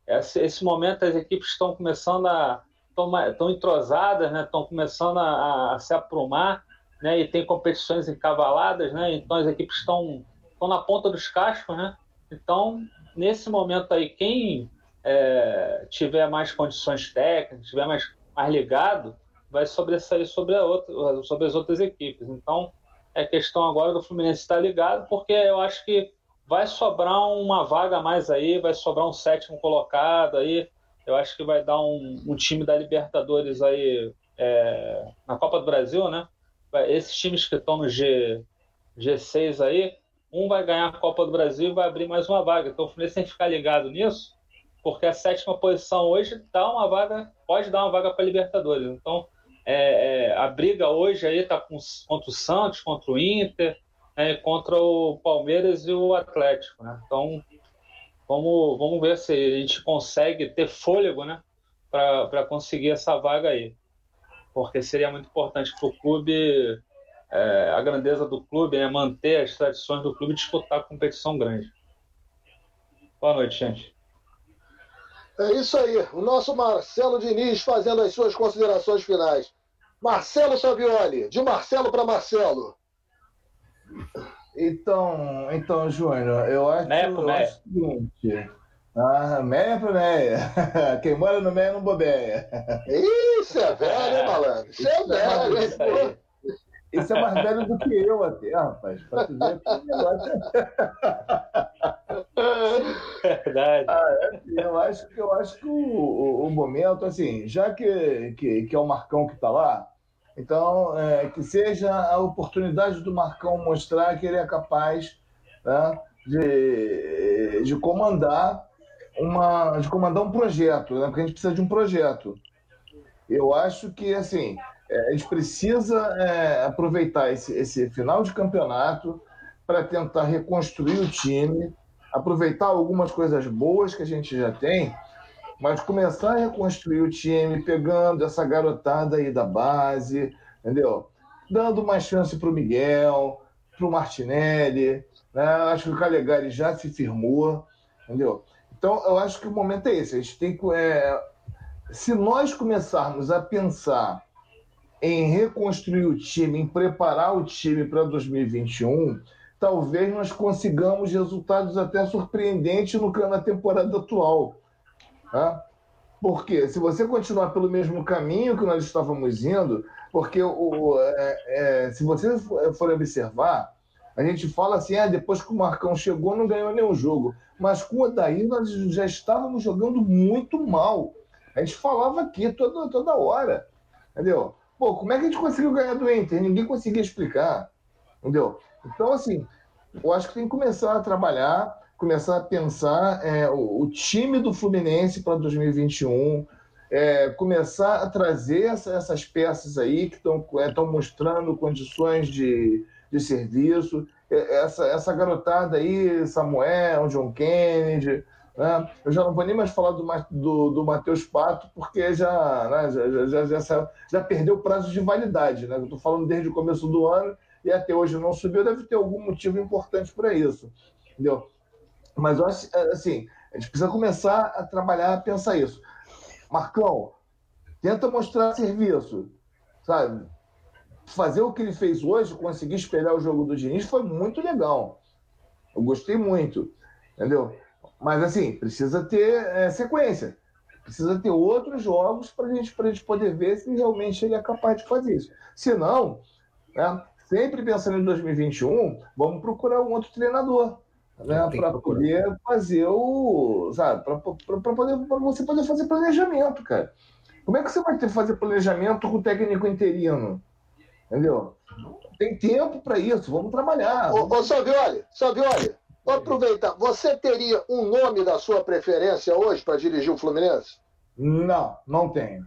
esse, esse momento as equipes estão começando a estão entrosadas, né? Estão começando a, a, se aprumar, né? E tem competições encavaladas, né? Então as equipes estão estão na ponta dos cascos, né? Então nesse momento aí quem é, tiver mais condições técnicas, tiver mais mais ligado, vai sobressair sobre a outra, sobre as outras equipes. Então é questão agora do Fluminense estar ligado, porque eu acho que vai sobrar uma vaga a mais aí, vai sobrar um sétimo colocado aí. Eu acho que vai dar um, um time da Libertadores aí é, na Copa do Brasil, né? Esses times que estão no G, G6 aí, um vai ganhar a Copa do Brasil e vai abrir mais uma vaga. Então o Fluminense tem que ficar ligado nisso, porque a sétima posição hoje dá uma vaga, pode dar uma vaga para Libertadores. Então é, é, a briga hoje aí está contra o Santos, contra o Inter, né, contra o Palmeiras e o Atlético. Né? Então Vamos, vamos ver se a gente consegue ter fôlego, né? Para conseguir essa vaga aí. Porque seria muito importante para o clube, é, a grandeza do clube, né? manter as tradições do clube e disputar competição grande. Boa noite, gente. É isso aí. O nosso Marcelo Diniz fazendo as suas considerações finais. Marcelo Savioli, de Marcelo para Marcelo. Então, então, Júnior, eu acho, meia eu meia. acho o seguinte. Ah, meia para meia. Quem mora no meia não bobeia. Isso é velho, hein, malandro? Isso é, é velho, hein, Isso é mais velho do que eu até, rapaz. Pra tu ver que negócio. Verdade. Ah, é, eu acho que eu acho que o, o, o, momento, assim, já que, que, que é o Marcão que está lá, então é, que seja a oportunidade do Marcão mostrar que ele é capaz né, de, de comandar uma de comandar um projeto, né, porque a gente precisa de um projeto. Eu acho que assim é, a gente precisa é, aproveitar esse, esse final de campeonato para tentar reconstruir o time, aproveitar algumas coisas boas que a gente já tem, mas começar a reconstruir o time, pegando essa garotada aí da base, entendeu? Dando uma chance para o Miguel, para o Martinelli, né? acho que o Calegari já se firmou, entendeu? Então, eu acho que o momento é esse. A gente tem que. É... Se nós começarmos a pensar em reconstruir o time, em preparar o time para 2021, talvez nós consigamos resultados até surpreendentes no, na temporada atual. Tá? Porque se você continuar pelo mesmo caminho que nós estávamos indo, porque o, é, é, se você for observar, a gente fala assim, ah, depois que o Marcão chegou, não ganhou nenhum jogo. Mas com o Daí nós já estávamos jogando muito mal. A gente falava aqui toda, toda hora. Entendeu? Pô, como é que a gente conseguiu ganhar do Inter? Ninguém conseguia explicar. Entendeu? Então, assim, eu acho que tem que começar a trabalhar, começar a pensar é, o, o, time do Fluminense para 2021, é, começar a trazer essa, essas peças aí que estão é, mostrando condições de, de serviço. É, essa, essa garotada aí, Samuel, John Kennedy, né? Eu já não vou nem mais falar do, do, do Matheus Pato, porque já, né, já, já, já, já, perdeu o prazo de validade. Né? Estou falando desde o começo do ano e até hoje não subiu, deve ter algum motivo importante para isso. Entendeu? Mas eu acho, é, assim, a gente precisa começar a trabalhar, a pensar isso. Marcão, tenta mostrar serviço, sabe? Fazer o que ele fez hoje, conseguir espelhar o jogo do Diniz, foi muito legal. Eu gostei muito, entendeu? Mas, assim, precisa ter é, sequência. Precisa ter outros jogos para gente, a gente poder ver se realmente ele é capaz de fazer isso. Se não, né, sempre pensando em 2021, vamos procurar um outro treinador. Né, para poder fazer o. Sabe, para poder pra você poder fazer planejamento, cara. Como é que você vai ter fazer planejamento com o técnico interino? Entendeu? Tem tempo para isso, vamos trabalhar. Ô, ô Savioli, Savioli, Vou aproveitar. Você teria um nome da sua preferência hoje para dirigir o Fluminense? Não, não tenho.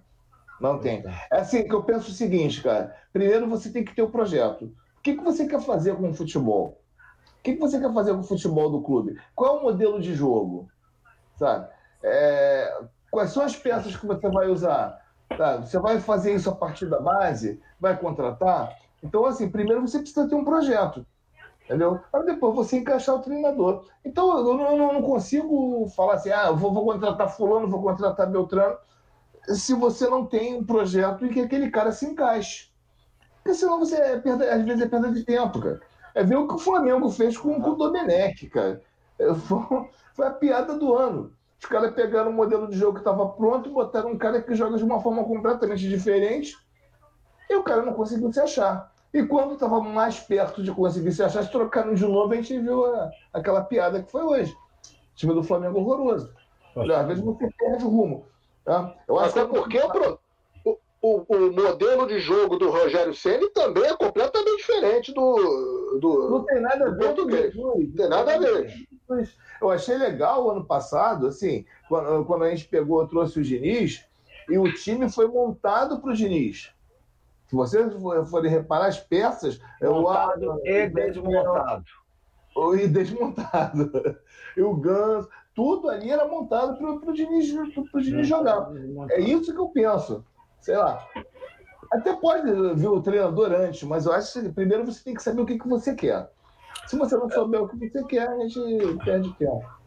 Não tenho. É assim que eu penso o seguinte, cara. Primeiro você tem que ter o um projeto. O que, que você quer fazer com o futebol? O que, você quer fazer com o futebol do clube? Qual é o modelo de jogo? Sabe? É... Quais são as peças que você vai usar? Sabe? Você vai fazer isso a partir da base? Vai contratar? Então, assim, primeiro você precisa ter um projeto entendeu? Para depois você encaixar o treinador. Então, eu não, eu não consigo falar assim, ah, vou, vou, contratar fulano, vou contratar Beltrano, se você não tem um projeto em que aquele cara se encaixe. Porque senão você, é perda, às vezes, é perda de tempo, cara. É ver o que o Flamengo fez com, com o Domenech, cara. É, foi, foi a piada do ano. Os caras pegaram um modelo de jogo que estava pronto e botaram um cara que joga de uma forma completamente diferente e o cara não conseguiu se achar. E quando estava mais perto de conseguir se achar, se trocaram de novo, a gente viu a, aquela piada que foi hoje. O time do Flamengo horroroso. Olha, às vezes você perde o rumo. Tá? Eu acho Até que porque o, o, o, modelo de jogo do Rogério Ceni também é completamente diferente do, do Não tem nada a ver com Não tem nada a ver. Eu achei legal o ano passado, assim, quando, quando a gente pegou, trouxe o Diniz, e o time foi montado para o Diniz. Se vocês forem reparar as peças. Montado o... e desmontado. E desmontado. E o Gans, tudo ali era montado para o Diniz, pro Diniz jogar. É isso que eu penso. Sei lá. Até pode ver o treinador antes, mas eu acho que primeiro você tem que saber o que, que você quer. Se você não souber o que você quer, a gente perde tempo.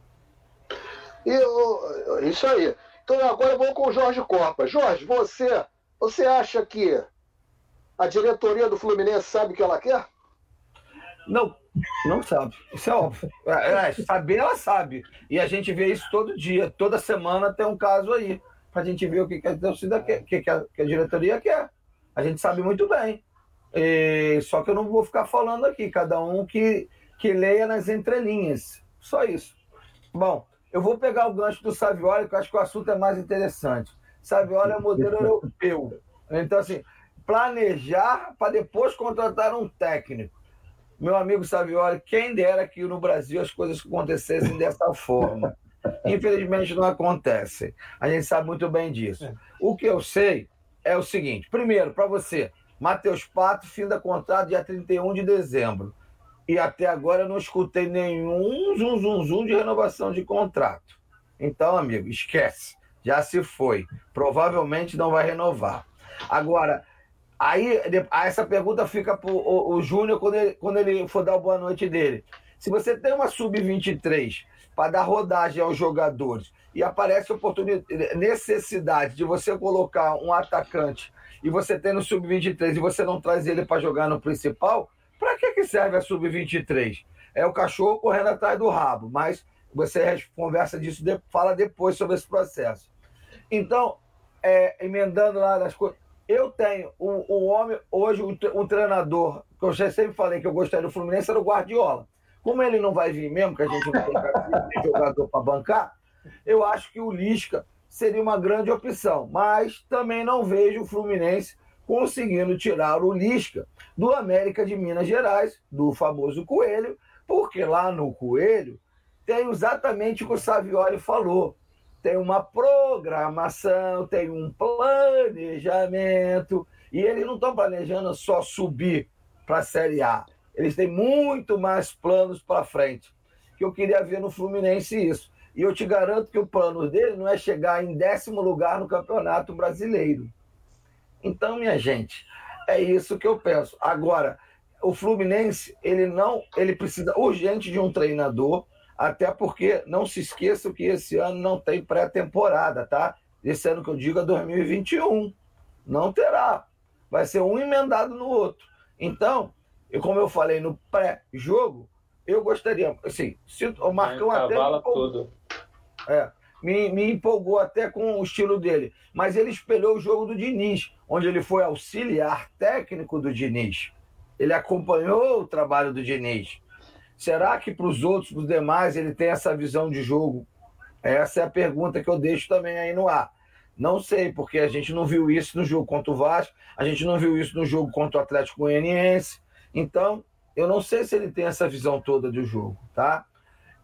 E, isso aí. Então agora vamos com o Jorge Corpa. Jorge, você, você acha que a diretoria do Fluminense sabe o que ela quer? Não, não sabe. Isso é óbvio. É, é, saber, ela sabe. E a gente vê isso todo dia. Toda semana tem um caso aí. Pra gente ver o que, que a torcida quer, que, que, a, que a diretoria quer. A gente sabe muito bem. E, só que eu não vou ficar falando aqui. Cada um que, que leia nas entrelinhas. Só isso. Bom, eu vou pegar o gancho do Savioli, que eu acho que o assunto é mais interessante. Savioli é modelo europeu. Então, assim, planejar para depois contratar um técnico. Meu amigo Savioli, quem dera que no Brasil as coisas acontecessem dessa forma. Infelizmente não acontecem. A gente sabe muito bem disso. O que eu sei é o seguinte: primeiro, para você, Matheus Pato, fim da contrato dia 31 de dezembro. E até agora eu não escutei nenhum zum, zum, zum de renovação de contrato. Então, amigo, esquece. Já se foi. Provavelmente não vai renovar. Agora, Aí essa pergunta fica para o Júnior quando ele, quando ele for dar o boa noite dele. Se você tem uma sub-23 para dar rodagem aos jogadores e aparece oportunidade, necessidade de você colocar um atacante e você tem no sub-23 e você não traz ele para jogar no principal, para que, que serve a sub-23? É o cachorro correndo atrás do rabo, mas você conversa disso, fala depois sobre esse processo. Então, é, emendando lá nas coisas, eu tenho um, um homem, hoje, um, um, treinador, que eu sempre falei que eu gostaria do Fluminense, era o Guardiola. Como ele não vai vir mesmo, que a gente não tem jogador para bancar, eu acho que o Lisca seria uma grande opção. Mas também não vejo o Fluminense conseguindo tirar o Lisca do América de Minas Gerais, do famoso Coelho, porque lá no Coelho tem exatamente o que o Savioli falou tem uma programação, tem um planejamento, e eles não estão planejando só subir para a Série A. Eles têm muito mais planos para frente. Que eu queria ver no Fluminense isso. E eu te garanto que o plano dele não é chegar em décimo lugar no Campeonato Brasileiro. Então, minha gente, é isso que eu penso. Agora, o Fluminense, ele não, ele precisa urgente de um treinador até porque não se esqueçam que esse ano não tem pré-temporada, tá? Esse ano que eu digo é 2021. Não terá. Vai ser um emendado no outro. Então, e como eu falei no pré-jogo, eu gostaria, assim, se o Marcão até. Me tudo. É, me, me empolgou até com o estilo dele. Mas ele espelhou o jogo do Diniz, onde ele foi auxiliar técnico do Diniz. Ele acompanhou o trabalho do Diniz. Será que para os outros, para os demais, ele tem essa visão de jogo? Essa é a pergunta que eu deixo também aí no ar. Não sei, porque a gente não viu isso no jogo contra o Vasco, a gente não viu isso no jogo contra o Atlético Goianiense. Então, eu não sei se ele tem essa visão toda do jogo, tá?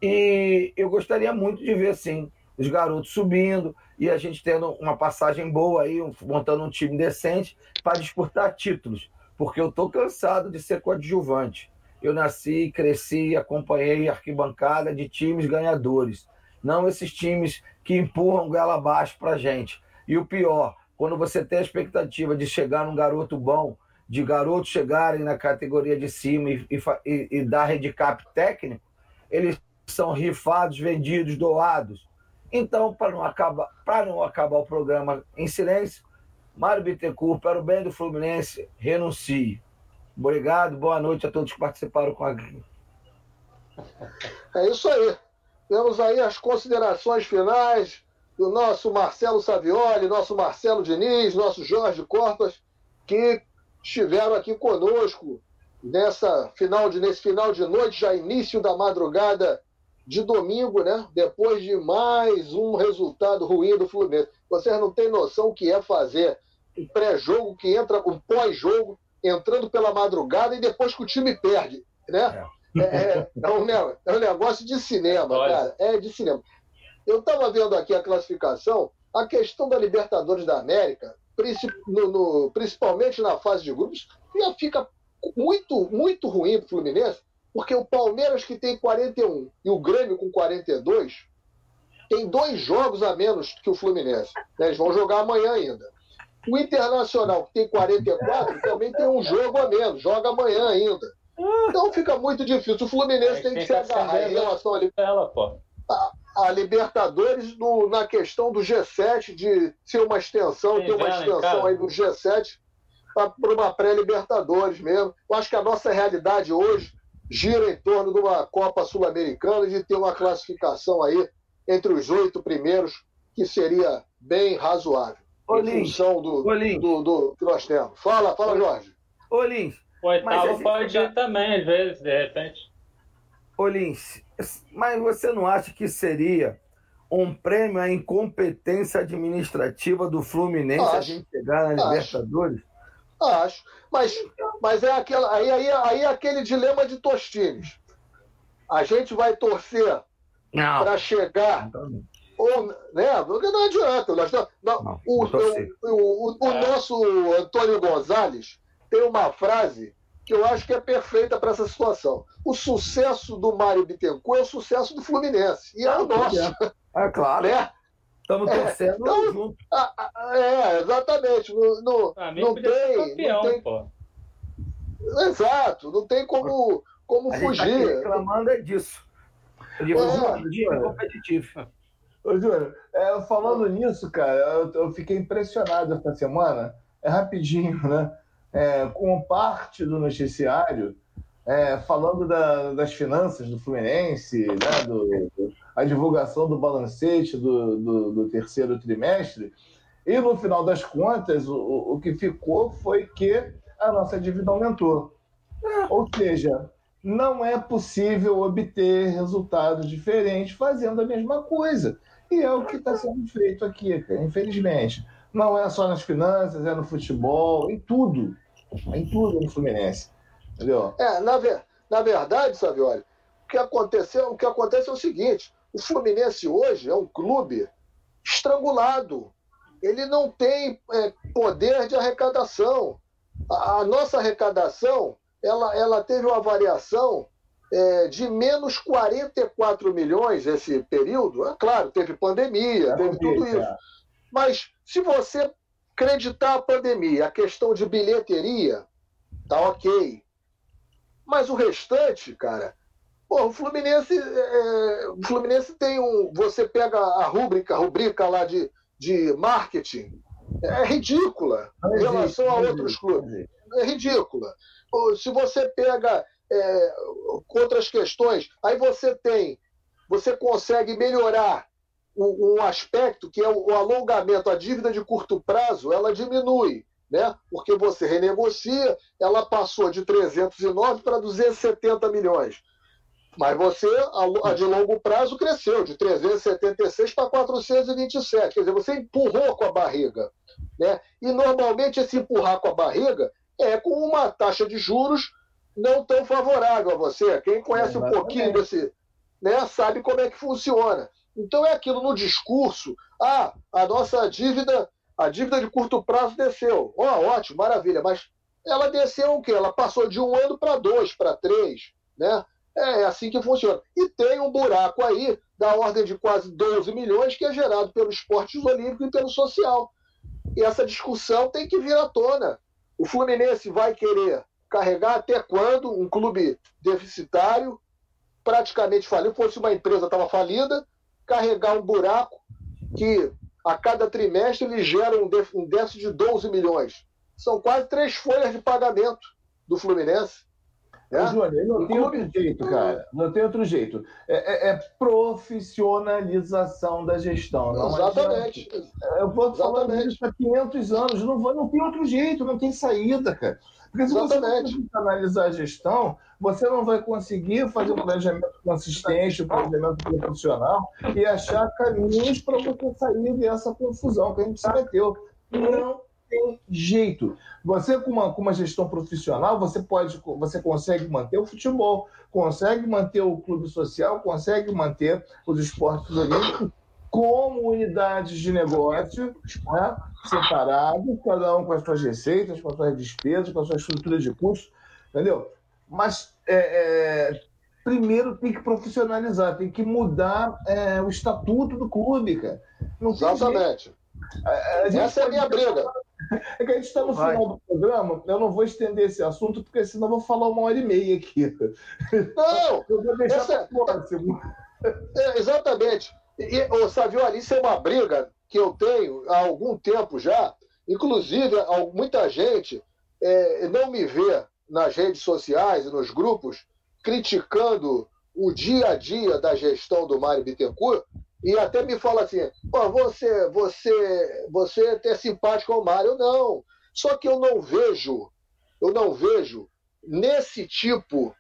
E eu gostaria muito de ver, sim, os garotos subindo e a gente tendo uma passagem boa aí, montando um time decente para disputar títulos, porque eu estou cansado de ser coadjuvante. Eu nasci, cresci, acompanhei arquibancada de times ganhadores. Não esses times que empurram gala abaixo para gente. E o pior, quando você tem a expectativa de chegar num garoto bom, de garotos chegarem na categoria de cima e, e, e dar handicap técnico, eles são rifados, vendidos, doados. Então, para não acabar, não acabar o programa em silêncio, Mário Bittencourt, para o bem do Fluminense, renuncie. Obrigado, boa noite a todos que participaram com a É isso aí. Temos aí as considerações finais do nosso Marcelo Savioli, nosso Marcelo Diniz, nosso Jorge Corpas, que estiveram aqui conosco nessa final de, nesse final de noite, já início da madrugada de domingo, né? Depois de mais um resultado ruim do Fluminense. Vocês não têm noção o que é fazer um pré-jogo que entra um pós-jogo entrando pela madrugada e depois que o time perde, né? É, é, é, um, é um negócio de cinema, cara. É de cinema. Eu estava vendo aqui a classificação, a questão da Libertadores da América, no, no, principalmente na fase de grupos, já fica muito, muito ruim para o Fluminense, porque o Palmeiras, que tem 41 e o Grêmio com 42, tem dois jogos a menos que o Fluminense. Né? Eles vão jogar amanhã ainda. O Internacional, que tem 44, também tem um jogo a menos, joga amanhã ainda. Então fica muito difícil. O Fluminense tem que se agarrar em relação a, a, a Libertadores no, na questão do G7, de ser uma extensão, ter uma extensão aí do G7 para uma pré-Libertadores mesmo. Eu acho que a nossa realidade hoje gira em torno de uma Copa Sul-Americana, de ter uma classificação aí entre os oito primeiros, que seria bem razoável. Ô, em função do, do, do, que nós temos. Fala, fala, Jorge. Ô, Lins. O oitavo pode ir também, às vezes, de repente. Ô, Lins, mas você não acha que seria um prêmio à incompetência administrativa do Fluminense acho, a gente chegar na Libertadores? Acho. Mas, mas é aquela, aí, aí, aí é aquele dilema de Tostines. A gente vai torcer para chegar. Ou, né? Não adianta. Nós, não, não, o, o, o, o, é. nosso Antônio Gonzalez tem uma frase que eu acho que é perfeita para essa situação. O sucesso do Mário Bittencourt é o sucesso do Fluminense. E é o nosso. É, é claro. Né? Estamos é, torcendo então, junto. É, exatamente. Não, não, não tem. Campeão, não tem... Pô. Exato, não tem como, como a fugir. Gente tá reclamando é disso. Ele é, é competitivo. Ô, Júnior, é, falando nisso, cara, eu, eu, fiquei impressionado essa semana. É rapidinho, né? É, com parte do noticiário é, falando da, das finanças do Fluminense, né, do, do, a divulgação do balancete do, do, do, terceiro trimestre, e no final das contas, o, o que ficou foi que a nossa dívida aumentou. Ou seja, não é possível obter resultados diferentes fazendo a mesma coisa. E é o que está sendo feito aqui, infelizmente. Não é só nas finanças, é no futebol, em tudo. Em tudo no Fluminense. Entendeu? É, na, ver, na verdade, Savioli, o que, aconteceu, o que acontece é o seguinte: o Fluminense hoje é um clube estrangulado. Ele não tem é, poder de arrecadação. A, a, nossa arrecadação ela, ela teve uma variação é, de menos 44 milhões esse período. É claro, teve pandemia, teve tudo isso. Mas se você acreditar a pandemia, a questão de bilheteria, tá ok. Mas o restante, cara, pô, o Fluminense, é, é, o Fluminense tem um. Você pega a rubrica, a rubrica lá de, de marketing, é ridícula em relação a outros clubes. É ridícula. Se você pega é, outras questões, aí você tem, você consegue melhorar um, um aspecto que é o, o alongamento, a dívida de curto prazo, ela diminui né? porque você renegocia, ela passou de 309 para 270 milhões. Mas você, a, de longo prazo, cresceu de 376 para 427. Quer dizer, você empurrou com a barriga. Né? E normalmente esse empurrar com a barriga é com uma taxa de juros não tão favorável a você. Quem conhece um pouquinho desse, né, sabe como é que funciona. Então é aquilo no discurso. Ah, a nossa dívida a dívida de curto prazo desceu. Ó, oh, ótimo, maravilha. Mas ela desceu o quê? Ela passou de um ano para dois, para três, né? É, é assim que funciona. E tem um buraco aí da ordem de quase 12 milhões que é gerado pelos esportes olímpicos e pelo social. E essa discussão tem que vir à tona. O Fluminense vai querer carregar até quando um clube deficitário, praticamente falido, fosse uma empresa estava falida, carregar um buraco que a cada trimestre ele gera um déficit de 12 milhões. São quase três folhas de pagamento do Fluminense. Né? Júnior, não tem outro jeito, cara. Não tem outro jeito. É, é, é profissionalização da gestão. Não Exatamente. Adianta. Eu vou falar isso há 500 anos. Não, não tem outro jeito, não tem saída, cara. Porque se Exatamente. você analisar a gestão, você não vai conseguir fazer um planejamento consistente, um planejamento profissional e achar caminhos para você sair dessa confusão que a gente se meteu. Não tem jeito. Você, com uma, com uma gestão profissional, você pode, você consegue manter o futebol, consegue manter o clube social, consegue manter os esportes olímpicos como unidades de negócio né, separadas, cada um com as suas receitas, com as suas despesas, com a sua estrutura de custos, entendeu? Mas é, é, primeiro tem que profissionalizar, tem que mudar é, o estatuto do clube, cara. Não Exatamente. Essa é a minha briga. É que a gente está no Vai. final do programa, eu não vou estender esse assunto, porque senão eu vou falar uma hora e meia aqui. Não! eu vou deixar essa... para o próximo. É, exatamente. E, ô, Savioli, isso é uma briga que eu tenho há algum tempo já. Inclusive, muita gente é, não me vê nas redes sociais e nos grupos criticando o dia a dia da gestão do Mário Bittencourt e até me fala assim: Pô, você, você, você é simpático ao Mário. Não. Só que eu não vejo, eu não vejo nesse tipo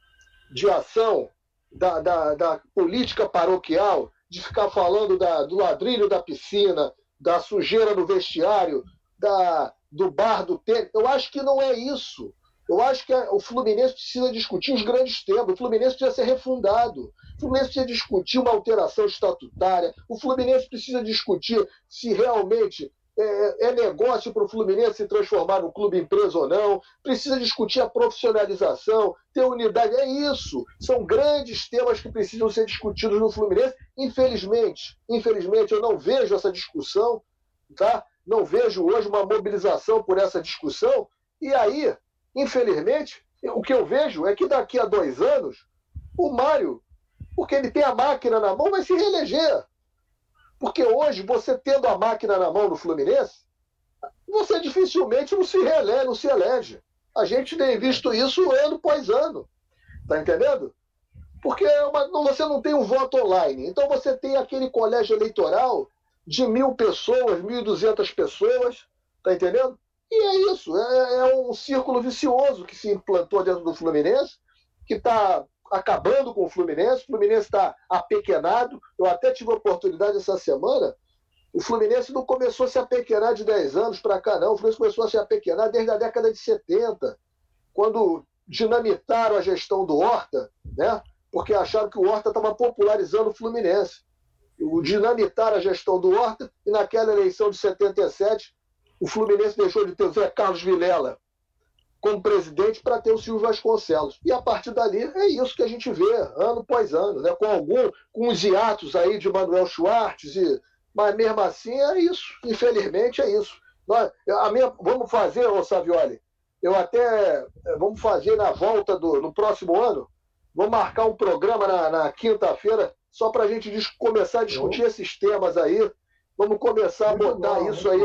de ação da, da, da política paroquial de ficar falando da, do ladrilho da piscina, da sujeira no vestiário, da, do bar do tênis. Eu acho que não é isso. Eu acho que o Fluminense precisa discutir os grandes temas. O Fluminense precisa ser refundado. O Fluminense precisa discutir uma alteração estatutária. O Fluminense precisa discutir se realmente é, é negócio para o Fluminense se transformar no clube empresa ou não. Precisa discutir a profissionalização, ter unidade. É isso. São grandes temas que precisam ser discutidos no Fluminense. Infelizmente, infelizmente, eu não vejo essa discussão, tá? Não vejo hoje uma mobilização por essa discussão. E aí, Infelizmente, o que eu vejo é que daqui a dois anos, o Mário, porque ele tem a máquina na mão, vai se reeleger. Porque hoje, você tendo a máquina na mão no Fluminense, você dificilmente não se reelege, não se elege. A gente tem visto isso ano após ano. Tá entendendo? Porque é uma, você não tem um voto online. Então você tem aquele colégio eleitoral de mil pessoas, mil e duzentas pessoas, tá entendendo? E é isso, é, é um círculo vicioso que se implantou dentro do Fluminense, que está acabando com o Fluminense. O Fluminense está apequenado. Eu até tive a oportunidade essa semana. O Fluminense não começou a se apequenar de 10 anos para cá, não. O Fluminense começou a se apequenar desde a década de 70, quando dinamitaram a gestão do Horta, né? porque acharam que o Horta estava popularizando o Fluminense. O dinamitar a gestão do Horta e naquela eleição de 77 o Fluminense deixou de ter o Zé Carlos Vilela como presidente para ter o Silvio Vasconcelos. E a partir dali é isso que a gente vê ano após ano, né? com algum, com os hiatos aí de Manuel Schwartz, e, mas mesmo assim é isso, infelizmente é isso. Nós, a minha, vamos fazer, ô Savioli, eu até vamos fazer na volta do no próximo ano, vamos marcar um programa na, na quinta-feira só para a gente começar a discutir esses temas aí. Vamos começar a botar isso aí.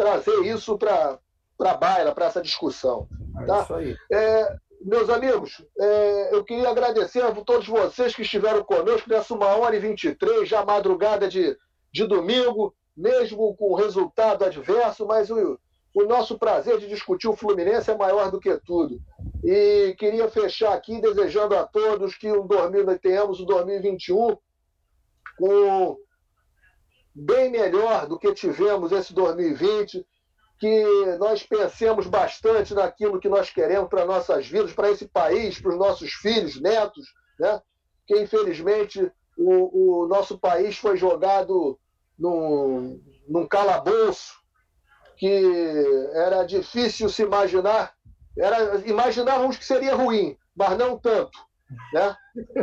Trazer isso para a baila, para essa discussão. É tá? aí. É, meus amigos, é, eu queria agradecer a todos vocês que estiveram conosco nessa uma hora e 23, já madrugada de, de domingo, mesmo com resultado adverso, mas o, o nosso prazer de discutir o Fluminense é maior do que tudo. E queria fechar aqui desejando a todos que um 2000, tenhamos o 2021 com bem melhor do que tivemos esse 2020, que nós pensemos bastante naquilo que nós queremos para nossas vidas, para esse país, para os nossos filhos, netos, né? que infelizmente o, o nosso país foi jogado num, num calabouço que era difícil se imaginar, era, imaginávamos que seria ruim, mas não tanto. Né?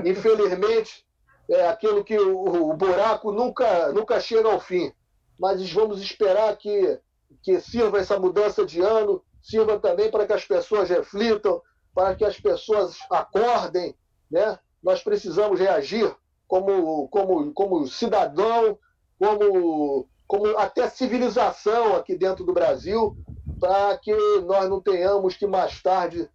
Infelizmente, é aquilo que o, o, buraco nunca, nunca chega ao fim. Mas vamos esperar que, que sirva essa mudança de ano, sirva também para que as pessoas reflitam, para que as pessoas acordem. Né? Nós precisamos reagir como, como, como cidadão, como, como até civilização aqui dentro do Brasil, para que nós não tenhamos que mais tarde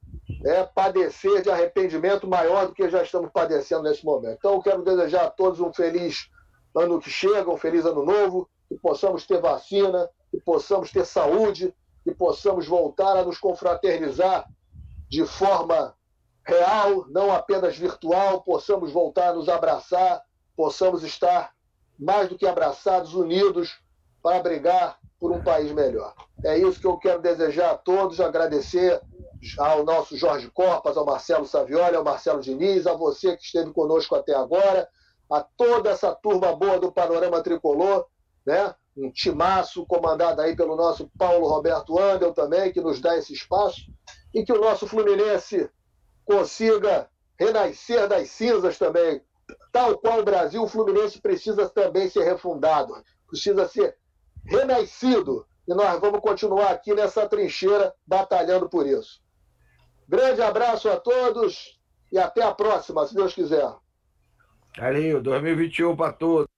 é, padecer de arrependimento maior do que já estamos padecendo nesse momento. Então, eu quero desejar a todos um feliz ano que chega, um feliz ano novo, que possamos ter vacina, que possamos ter saúde, que possamos voltar a nos confraternizar de forma real, não apenas virtual, possamos voltar a nos abraçar, possamos estar mais do que abraçados, unidos para brigar por um país melhor. É isso que eu quero desejar a todos, agradecer ao nosso Jorge Corpas, ao Marcelo Savioli, ao Marcelo Diniz, a você que esteve conosco até agora, a toda essa turma boa do Panorama Tricolor, né? um timaço comandado aí pelo nosso Paulo Roberto Andel também, que nos dá esse espaço, e que o nosso Fluminense consiga renascer das cinzas também. Tal qual o Brasil, o Fluminense precisa também ser refundado, precisa ser renascido. E nós vamos continuar aqui nessa trincheira batalhando por isso. Grande abraço a todos e até a próxima, se Deus quiser. Valeu, 2021 para todos.